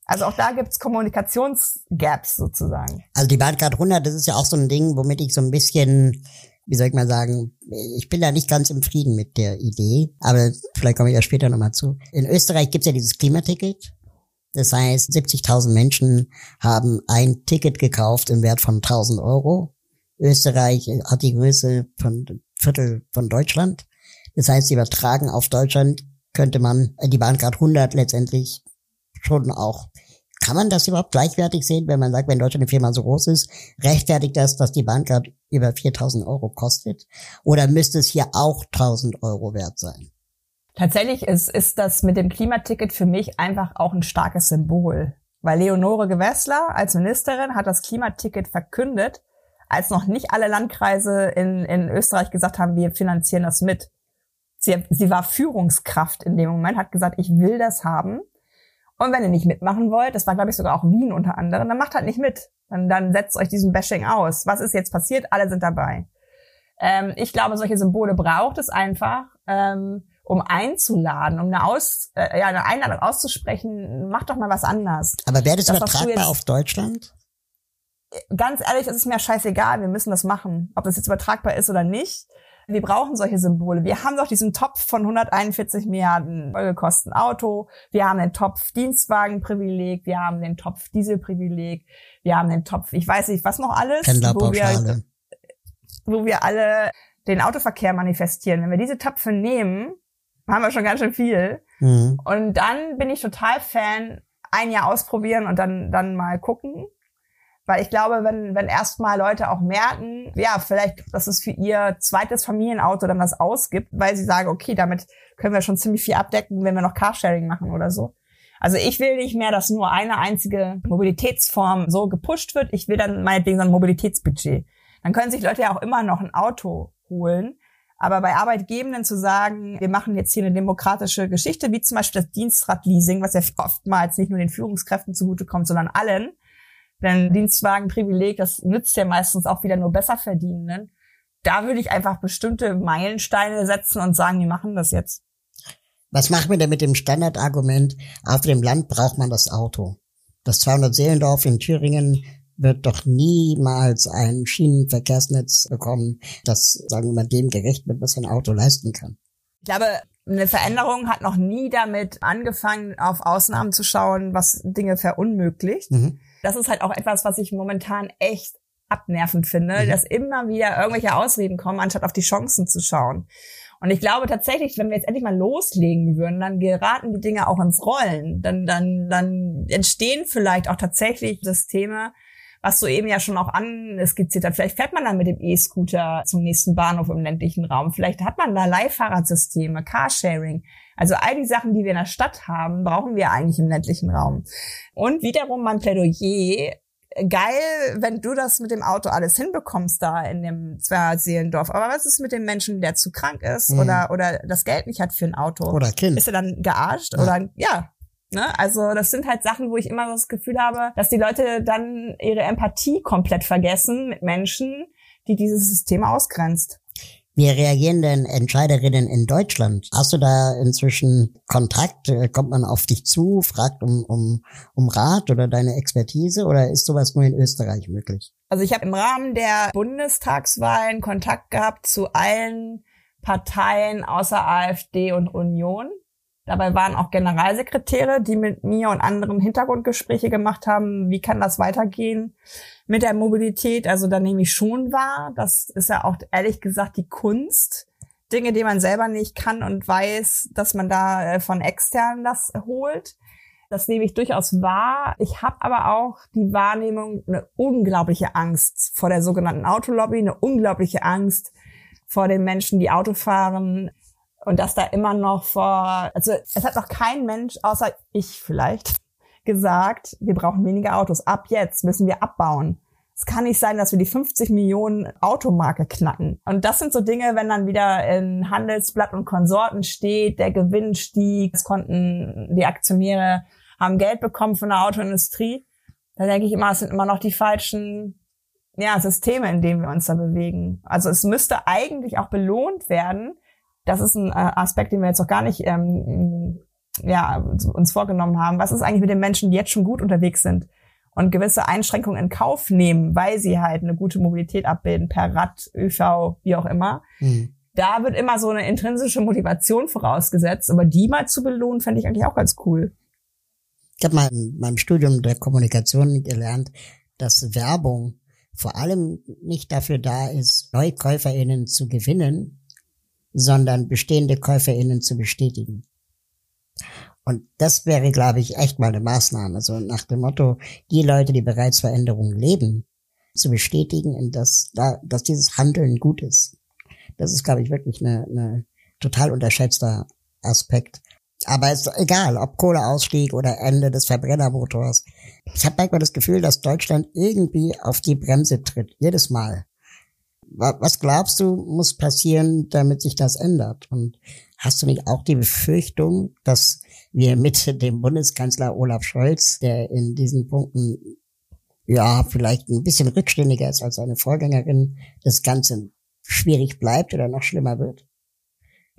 Also auch da gibt's Kommunikationsgaps sozusagen. Also die Bahncard 100, das ist ja auch so ein Ding, womit ich so ein bisschen, wie soll ich mal sagen, ich bin da nicht ganz im Frieden mit der Idee, aber vielleicht komme ich ja später nochmal zu. In Österreich gibt's ja dieses Klimaticket. Das heißt, 70.000 Menschen haben ein Ticket gekauft im Wert von 1000 Euro. Österreich hat die Größe von Viertel von Deutschland. Das heißt, übertragen auf Deutschland könnte man die Bahncard 100 letztendlich schon auch. Kann man das überhaupt gleichwertig sehen, wenn man sagt, wenn Deutschland eine Firma so groß ist, rechtfertigt das, dass die Bahncard über 4000 Euro kostet? Oder müsste es hier auch 1000 Euro wert sein? Tatsächlich ist, ist das mit dem Klimaticket für mich einfach auch ein starkes Symbol. Weil Leonore Gewessler als Ministerin hat das Klimaticket verkündet, als noch nicht alle Landkreise in, in Österreich gesagt haben, wir finanzieren das mit. Sie, sie war Führungskraft in dem Moment, hat gesagt, ich will das haben. Und wenn ihr nicht mitmachen wollt, das war glaube ich sogar auch Wien unter anderem, dann macht halt nicht mit. Dann, dann setzt euch diesen Bashing aus. Was ist jetzt passiert? Alle sind dabei. Ähm, ich glaube, solche Symbole braucht es einfach, ähm, um einzuladen, um eine, Aus, äh, ja, eine Einladung auszusprechen. Mach doch mal was anders. Aber wäre das, das übertragbar auf Deutschland? Ganz ehrlich, es ist mir scheißegal. Wir müssen das machen. Ob das jetzt übertragbar ist oder nicht. Wir brauchen solche Symbole. Wir haben doch diesen Topf von 141 Milliarden Euro kosten Auto. Wir haben den Topf Dienstwagenprivileg. Wir haben den Topf Dieselprivileg. Wir haben den Topf, ich weiß nicht, was noch alles. Wo wir, wo wir alle den Autoverkehr manifestieren. Wenn wir diese Töpfe nehmen, haben wir schon ganz schön viel. Mhm. Und dann bin ich total Fan, ein Jahr ausprobieren und dann, dann mal gucken. Weil ich glaube, wenn, wenn erstmal Leute auch merken, ja, vielleicht, dass es für ihr zweites Familienauto dann das ausgibt, weil sie sagen, okay, damit können wir schon ziemlich viel abdecken, wenn wir noch Carsharing machen oder so. Also ich will nicht mehr, dass nur eine einzige Mobilitätsform so gepusht wird. Ich will dann meinetwegen so ein Mobilitätsbudget. Dann können sich Leute ja auch immer noch ein Auto holen. Aber bei Arbeitgebenden zu sagen, wir machen jetzt hier eine demokratische Geschichte, wie zum Beispiel das Dienstradleasing, was ja oftmals nicht nur den Führungskräften zugutekommt, sondern allen, denn Dienstwagenprivileg, das nützt ja meistens auch wieder nur Besserverdienenden. Da würde ich einfach bestimmte Meilensteine setzen und sagen, wir machen das jetzt. Was machen wir denn mit dem Standardargument, auf dem Land braucht man das Auto? Das 200 Seelendorf in Thüringen wird doch niemals ein Schienenverkehrsnetz bekommen, das, sagen wir mal, dem gerecht wird, was ein Auto leisten kann. Ich glaube, eine Veränderung hat noch nie damit angefangen, auf Ausnahmen zu schauen, was Dinge verunmöglicht. Mhm. Das ist halt auch etwas, was ich momentan echt abnervend finde, mhm. dass immer wieder irgendwelche Ausreden kommen, anstatt auf die Chancen zu schauen. Und ich glaube tatsächlich, wenn wir jetzt endlich mal loslegen würden, dann geraten die Dinge auch ins Rollen. Dann, dann, dann entstehen vielleicht auch tatsächlich Systeme, was du eben ja schon auch anskizziert hast. Vielleicht fährt man dann mit dem E-Scooter zum nächsten Bahnhof im ländlichen Raum. Vielleicht hat man da Leihfahrradsysteme, Carsharing. Also all die Sachen, die wir in der Stadt haben, brauchen wir eigentlich im ländlichen Raum. Und wiederum mein Plädoyer, geil, wenn du das mit dem Auto alles hinbekommst da in dem Zwerseelendorf. Aber was ist mit dem Menschen, der zu krank ist mhm. oder, oder das Geld nicht hat für ein Auto? Oder Kind. Ist er dann gearscht? Ja. Oder, ja. Ne? Also das sind halt Sachen, wo ich immer das Gefühl habe, dass die Leute dann ihre Empathie komplett vergessen mit Menschen, die dieses System ausgrenzt. Wie reagieren denn Entscheiderinnen in Deutschland? Hast du da inzwischen Kontakt? Kommt man auf dich zu, fragt um, um, um Rat oder deine Expertise oder ist sowas nur in Österreich möglich? Also ich habe im Rahmen der Bundestagswahlen Kontakt gehabt zu allen Parteien außer AfD und Union. Dabei waren auch Generalsekretäre, die mit mir und anderen Hintergrundgespräche gemacht haben, wie kann das weitergehen mit der Mobilität. Also da nehme ich schon wahr. Das ist ja auch ehrlich gesagt die Kunst. Dinge, die man selber nicht kann und weiß, dass man da äh, von externen das holt. Das nehme ich durchaus wahr. Ich habe aber auch die Wahrnehmung, eine unglaubliche Angst vor der sogenannten Autolobby, eine unglaubliche Angst vor den Menschen, die Auto fahren, und dass da immer noch vor, also es hat noch kein Mensch, außer ich vielleicht, gesagt, wir brauchen weniger Autos. Ab jetzt müssen wir abbauen. Es kann nicht sein, dass wir die 50 Millionen Automarke knacken. Und das sind so Dinge, wenn dann wieder in Handelsblatt und Konsorten steht, der Gewinn stieg, es konnten die Aktionäre haben Geld bekommen von der Autoindustrie. Da denke ich immer, es sind immer noch die falschen ja, Systeme, in denen wir uns da bewegen. Also es müsste eigentlich auch belohnt werden, das ist ein äh, Aspekt, den wir jetzt noch gar nicht ähm, ja, uns vorgenommen haben. Was ist eigentlich mit den Menschen, die jetzt schon gut unterwegs sind und gewisse Einschränkungen in Kauf nehmen, weil sie halt eine gute Mobilität abbilden, per Rad, ÖV, wie auch immer. Mhm. Da wird immer so eine intrinsische Motivation vorausgesetzt, aber die mal zu belohnen, fände ich eigentlich auch ganz cool. Ich habe mal in meinem Studium der Kommunikation gelernt, dass Werbung vor allem nicht dafür da ist, NeukäuferInnen zu gewinnen, sondern bestehende KäuferInnen zu bestätigen. Und das wäre, glaube ich, echt mal eine Maßnahme. So nach dem Motto, die Leute, die bereits Veränderungen leben, zu bestätigen, dass, dass dieses Handeln gut ist. Das ist, glaube ich, wirklich eine, eine total unterschätzter Aspekt. Aber es ist egal, ob Kohleausstieg oder Ende des Verbrennermotors. Ich habe manchmal das Gefühl, dass Deutschland irgendwie auf die Bremse tritt. Jedes Mal was glaubst du, muss passieren, damit sich das ändert? Und hast du nicht auch die Befürchtung, dass wir mit dem Bundeskanzler Olaf Scholz, der in diesen Punkten ja vielleicht ein bisschen rückständiger ist als seine Vorgängerin, das Ganze schwierig bleibt oder noch schlimmer wird?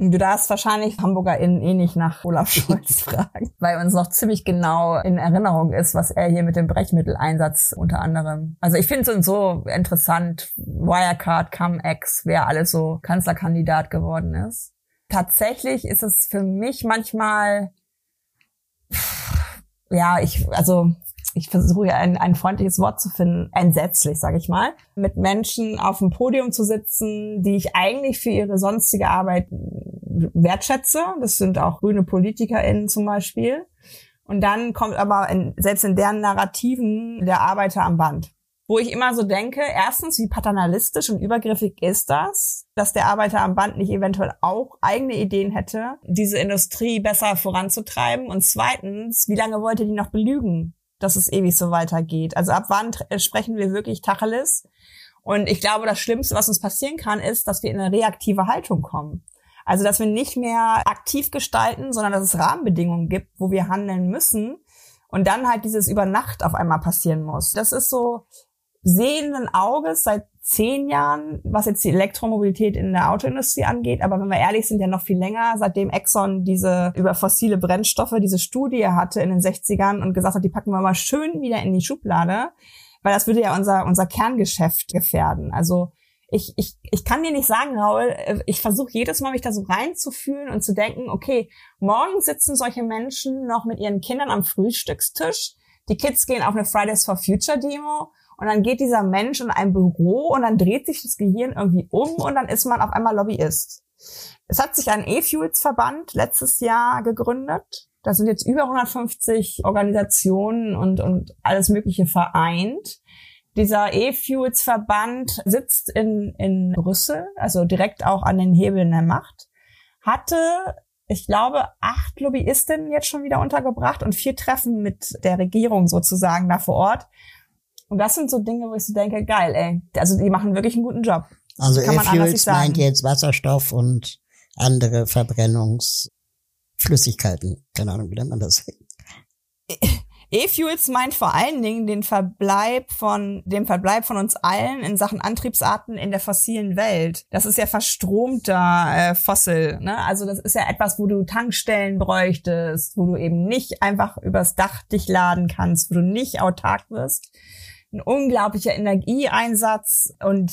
Du darfst wahrscheinlich HamburgerInnen eh nicht nach Olaf Scholz fragen, weil uns noch ziemlich genau in Erinnerung ist, was er hier mit dem Brechmitteleinsatz unter anderem. Also ich finde es so interessant, Wirecard, Cum-Ex, wer alles so Kanzlerkandidat geworden ist. Tatsächlich ist es für mich manchmal, ja, ich, also ich versuche ja ein, ein freundliches Wort zu finden, entsetzlich, sage ich mal, mit Menschen auf dem Podium zu sitzen, die ich eigentlich für ihre sonstige Arbeit wertschätze. Das sind auch grüne PolitikerInnen zum Beispiel. Und dann kommt aber in, selbst in deren Narrativen der Arbeiter am Band. Wo ich immer so denke, erstens, wie paternalistisch und übergriffig ist das, dass der Arbeiter am Band nicht eventuell auch eigene Ideen hätte, diese Industrie besser voranzutreiben. Und zweitens, wie lange wollt ihr die noch belügen? Dass es ewig so weitergeht. Also ab wann äh, sprechen wir wirklich Tacheles? Und ich glaube, das Schlimmste, was uns passieren kann, ist, dass wir in eine reaktive Haltung kommen. Also, dass wir nicht mehr aktiv gestalten, sondern dass es Rahmenbedingungen gibt, wo wir handeln müssen und dann halt dieses über Nacht auf einmal passieren muss. Das ist so sehenden Auges seit zehn Jahren, was jetzt die Elektromobilität in der Autoindustrie angeht. Aber wenn wir ehrlich sind, ja noch viel länger, seitdem Exxon diese über fossile Brennstoffe diese Studie hatte in den 60ern und gesagt hat, die packen wir mal schön wieder in die Schublade, weil das würde ja unser, unser Kerngeschäft gefährden. Also ich, ich, ich kann dir nicht sagen, Raul, ich versuche jedes Mal mich da so reinzufühlen und zu denken, okay, morgen sitzen solche Menschen noch mit ihren Kindern am Frühstückstisch. Die Kids gehen auf eine Fridays for Future Demo und dann geht dieser Mensch in ein Büro und dann dreht sich das Gehirn irgendwie um und dann ist man auf einmal Lobbyist. Es hat sich ein E-Fuels-Verband letztes Jahr gegründet. Da sind jetzt über 150 Organisationen und, und alles Mögliche vereint. Dieser E-Fuels-Verband sitzt in, in Brüssel, also direkt auch an den Hebeln der Macht, hatte, ich glaube, acht Lobbyistinnen jetzt schon wieder untergebracht und vier Treffen mit der Regierung sozusagen da vor Ort. Und das sind so Dinge, wo ich so denke, geil, ey. Also die machen wirklich einen guten Job. Also E-Fuels meint jetzt Wasserstoff und andere Verbrennungsflüssigkeiten. Keine Ahnung, wie nennt man das? E-Fuels meint vor allen Dingen den Verbleib von, dem Verbleib von uns allen in Sachen Antriebsarten in der fossilen Welt. Das ist ja verstromter äh, Fossil, ne? Also das ist ja etwas, wo du Tankstellen bräuchtest, wo du eben nicht einfach übers Dach dich laden kannst, wo du nicht autark wirst ein unglaublicher Energieeinsatz und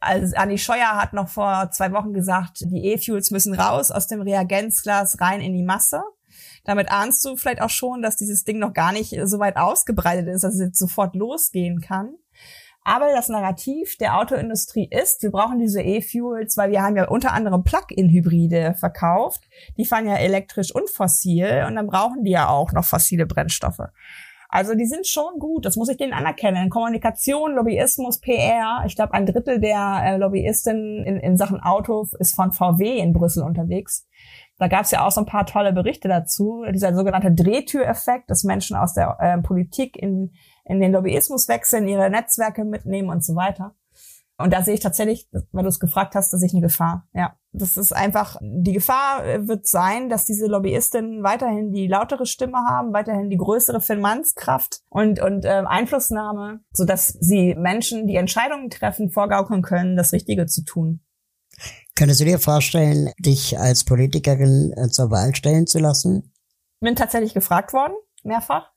also Anni Scheuer hat noch vor zwei Wochen gesagt, die E-Fuels müssen raus aus dem Reagenzglas rein in die Masse. Damit ahnst du vielleicht auch schon, dass dieses Ding noch gar nicht so weit ausgebreitet ist, dass es jetzt sofort losgehen kann. Aber das Narrativ der Autoindustrie ist, wir brauchen diese E-Fuels, weil wir haben ja unter anderem Plug-in-Hybride verkauft. Die fahren ja elektrisch und fossil und dann brauchen die ja auch noch fossile Brennstoffe. Also die sind schon gut, das muss ich denen anerkennen. Kommunikation, Lobbyismus, PR. Ich glaube, ein Drittel der äh, Lobbyisten in, in Sachen Auto ist von VW in Brüssel unterwegs. Da gab es ja auch so ein paar tolle Berichte dazu. Dieser sogenannte Drehtüreffekt, dass Menschen aus der äh, Politik in, in den Lobbyismus wechseln, ihre Netzwerke mitnehmen und so weiter. Und da sehe ich tatsächlich, weil du es gefragt hast, dass ich eine Gefahr. Ja, das ist einfach, die Gefahr äh, wird sein, dass diese Lobbyistinnen weiterhin die lautere Stimme haben, weiterhin die größere Finanzkraft und, und äh, Einflussnahme, so dass sie Menschen, die Entscheidungen treffen, vorgaukeln können, das Richtige zu tun. Könntest du dir vorstellen, dich als Politikerin äh, zur Wahl stellen zu lassen? Bin tatsächlich gefragt worden, mehrfach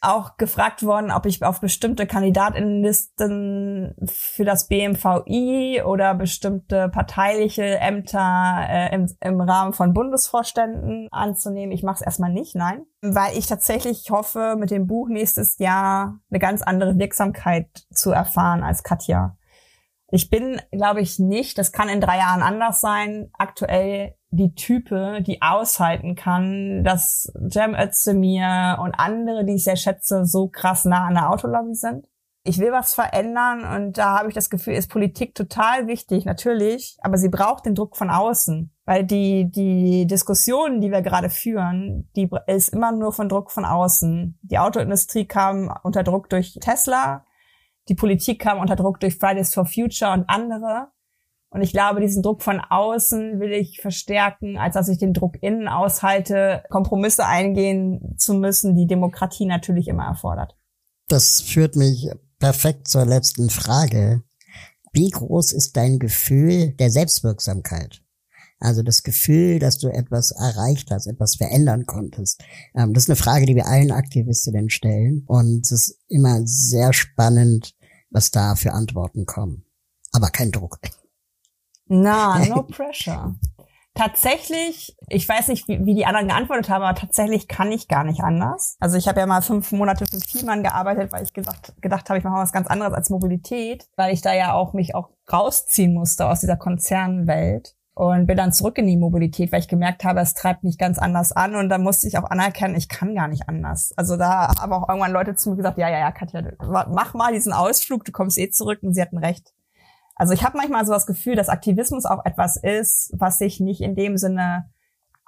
auch gefragt worden, ob ich auf bestimmte Kandidatinnenlisten für das BMVI oder bestimmte parteiliche Ämter äh, im, im Rahmen von Bundesvorständen anzunehmen. Ich mache es erstmal nicht, nein, weil ich tatsächlich hoffe, mit dem Buch nächstes Jahr eine ganz andere Wirksamkeit zu erfahren als Katja. Ich bin, glaube ich, nicht, das kann in drei Jahren anders sein, aktuell die Type, die aushalten kann, dass Cem Özdemir und andere, die ich sehr schätze, so krass nah an der Autolobby sind. Ich will was verändern und da habe ich das Gefühl, ist Politik total wichtig, natürlich, aber sie braucht den Druck von außen, weil die die Diskussionen, die wir gerade führen, die ist immer nur von Druck von außen. Die Autoindustrie kam unter Druck durch Tesla, die Politik kam unter Druck durch Fridays for Future und andere. Und ich glaube, diesen Druck von außen will ich verstärken, als dass ich den Druck innen aushalte, Kompromisse eingehen zu müssen, die Demokratie natürlich immer erfordert. Das führt mich perfekt zur letzten Frage. Wie groß ist dein Gefühl der Selbstwirksamkeit? Also das Gefühl, dass du etwas erreicht hast, etwas verändern konntest. Ähm, das ist eine Frage, die wir allen Aktivistinnen stellen. Und es ist immer sehr spannend, was da für Antworten kommen. Aber kein Druck. Na, no pressure. Tatsächlich, ich weiß nicht, wie, wie, die anderen geantwortet haben, aber tatsächlich kann ich gar nicht anders. Also ich habe ja mal fünf Monate für Vielmann gearbeitet, weil ich gesagt, gedacht habe, ich mache was ganz anderes als Mobilität, weil ich da ja auch mich auch rausziehen musste aus dieser Konzernwelt und bin dann zurück in die Mobilität, weil ich gemerkt habe, es treibt mich ganz anders an und da musste ich auch anerkennen, ich kann gar nicht anders. Also da haben auch irgendwann Leute zu mir gesagt, ja, ja, ja, Katja, mach mal diesen Ausflug, du kommst eh zurück und sie hatten recht. Also ich habe manchmal so das Gefühl, dass Aktivismus auch etwas ist, was sich nicht in dem Sinne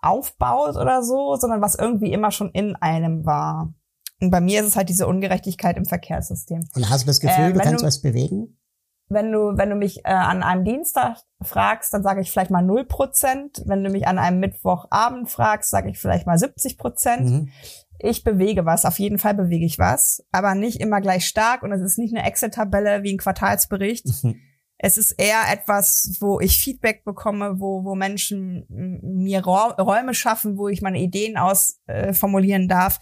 aufbaut oder so, sondern was irgendwie immer schon in einem war. Und bei mir ist es halt diese Ungerechtigkeit im Verkehrssystem. Und hast du das Gefühl, äh, du kannst du, was bewegen? wenn du, wenn du mich äh, an einem Dienstag fragst, dann sage ich vielleicht mal null Prozent. Wenn du mich an einem Mittwochabend fragst, sage ich vielleicht mal 70 Prozent. Mhm. Ich bewege was, auf jeden Fall bewege ich was, aber nicht immer gleich stark und es ist nicht eine Excel-Tabelle wie ein Quartalsbericht. Mhm. Es ist eher etwas, wo ich Feedback bekomme, wo, wo Menschen mir Räume schaffen, wo ich meine Ideen ausformulieren äh, darf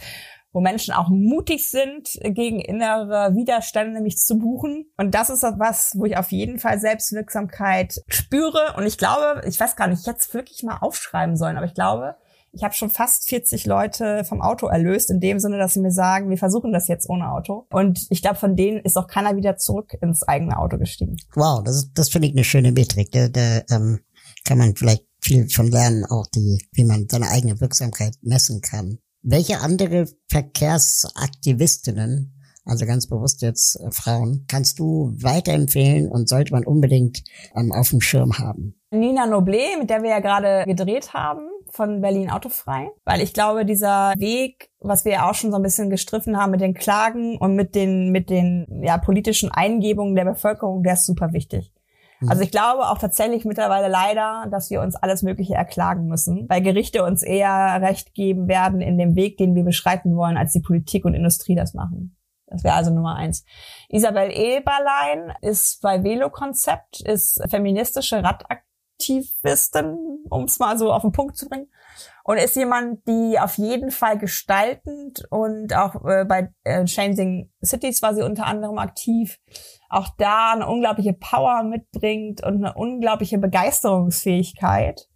wo Menschen auch mutig sind, gegen innere Widerstände mich zu buchen. Und das ist was, wo ich auf jeden Fall Selbstwirksamkeit spüre. Und ich glaube, ich weiß gar nicht, jetzt wirklich mal aufschreiben sollen, aber ich glaube, ich habe schon fast 40 Leute vom Auto erlöst, in dem Sinne, dass sie mir sagen, wir versuchen das jetzt ohne Auto. Und ich glaube, von denen ist auch keiner wieder zurück ins eigene Auto gestiegen. Wow, das, ist, das finde ich eine schöne Metrik. Da, da ähm, kann man vielleicht viel schon lernen, auch die, wie man seine eigene Wirksamkeit messen kann. Welche andere Verkehrsaktivistinnen, also ganz bewusst jetzt äh, Frauen, kannst du weiterempfehlen und sollte man unbedingt ähm, auf dem Schirm haben? Nina Noble, mit der wir ja gerade gedreht haben, von Berlin Autofrei, weil ich glaube, dieser Weg, was wir ja auch schon so ein bisschen gestriffen haben mit den Klagen und mit den mit den ja politischen Eingebungen der Bevölkerung, der ist super wichtig. Mhm. Also ich glaube auch tatsächlich mittlerweile leider, dass wir uns alles Mögliche erklagen müssen, weil Gerichte uns eher Recht geben werden in dem Weg, den wir beschreiten wollen, als die Politik und Industrie das machen. Das wäre also Nummer eins. Isabel Eberlein ist bei Velo-Konzept, ist feministische Radaktivistin, um es mal so auf den Punkt zu bringen und ist jemand, die auf jeden Fall gestaltend und auch äh, bei äh, Changing Cities war sie unter anderem aktiv, auch da eine unglaubliche Power mitbringt und eine unglaubliche Begeisterungsfähigkeit.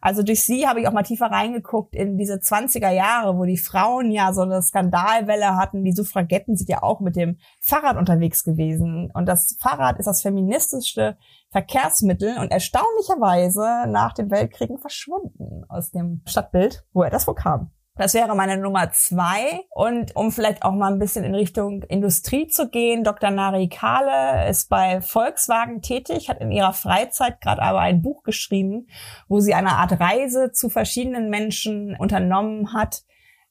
Also durch sie habe ich auch mal tiefer reingeguckt in diese 20er Jahre, wo die Frauen ja so eine Skandalwelle hatten. Die Suffragetten sind ja auch mit dem Fahrrad unterwegs gewesen. Und das Fahrrad ist das feministischste Verkehrsmittel und erstaunlicherweise nach dem Weltkriegen verschwunden aus dem Stadtbild, wo er das wohl kam. Das wäre meine Nummer zwei. Und um vielleicht auch mal ein bisschen in Richtung Industrie zu gehen, Dr. Nari Kahle ist bei Volkswagen tätig, hat in ihrer Freizeit gerade aber ein Buch geschrieben, wo sie eine Art Reise zu verschiedenen Menschen unternommen hat,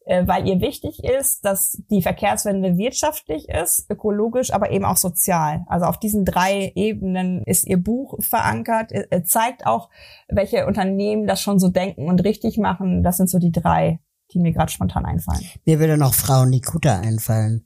äh, weil ihr wichtig ist, dass die Verkehrswende wirtschaftlich ist, ökologisch, aber eben auch sozial. Also auf diesen drei Ebenen ist ihr Buch verankert. Er zeigt auch, welche Unternehmen das schon so denken und richtig machen. Das sind so die drei die mir gerade spontan einfallen. Mir würde noch Frau Nikuta einfallen,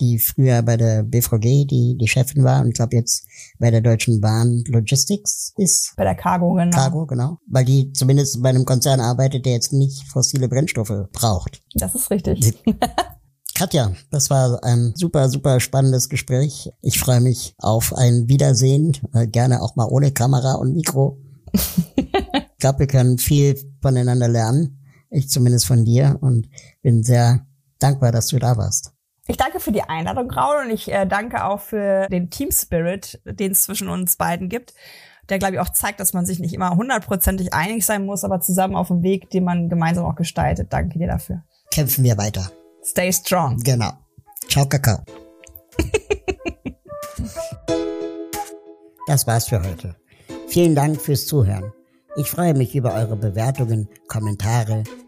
die früher bei der BVG die, die Chefin war und ich glaube jetzt bei der Deutschen Bahn Logistics ist. Bei der Cargo, genau. Cargo, genau. Weil die zumindest bei einem Konzern arbeitet, der jetzt nicht fossile Brennstoffe braucht. Das ist richtig. Katja, das war ein super, super spannendes Gespräch. Ich freue mich auf ein Wiedersehen, äh, gerne auch mal ohne Kamera und Mikro. ich glaube, wir können viel voneinander lernen. Ich zumindest von dir und bin sehr dankbar, dass du da warst. Ich danke für die Einladung, Raul, und ich äh, danke auch für den Team Spirit, den es zwischen uns beiden gibt, der, glaube ich, auch zeigt, dass man sich nicht immer hundertprozentig einig sein muss, aber zusammen auf dem Weg, den man gemeinsam auch gestaltet. Danke dir dafür. Kämpfen wir weiter. Stay strong. Genau. Ciao, Kakao. das war's für heute. Vielen Dank fürs Zuhören. Ich freue mich über eure Bewertungen, Kommentare,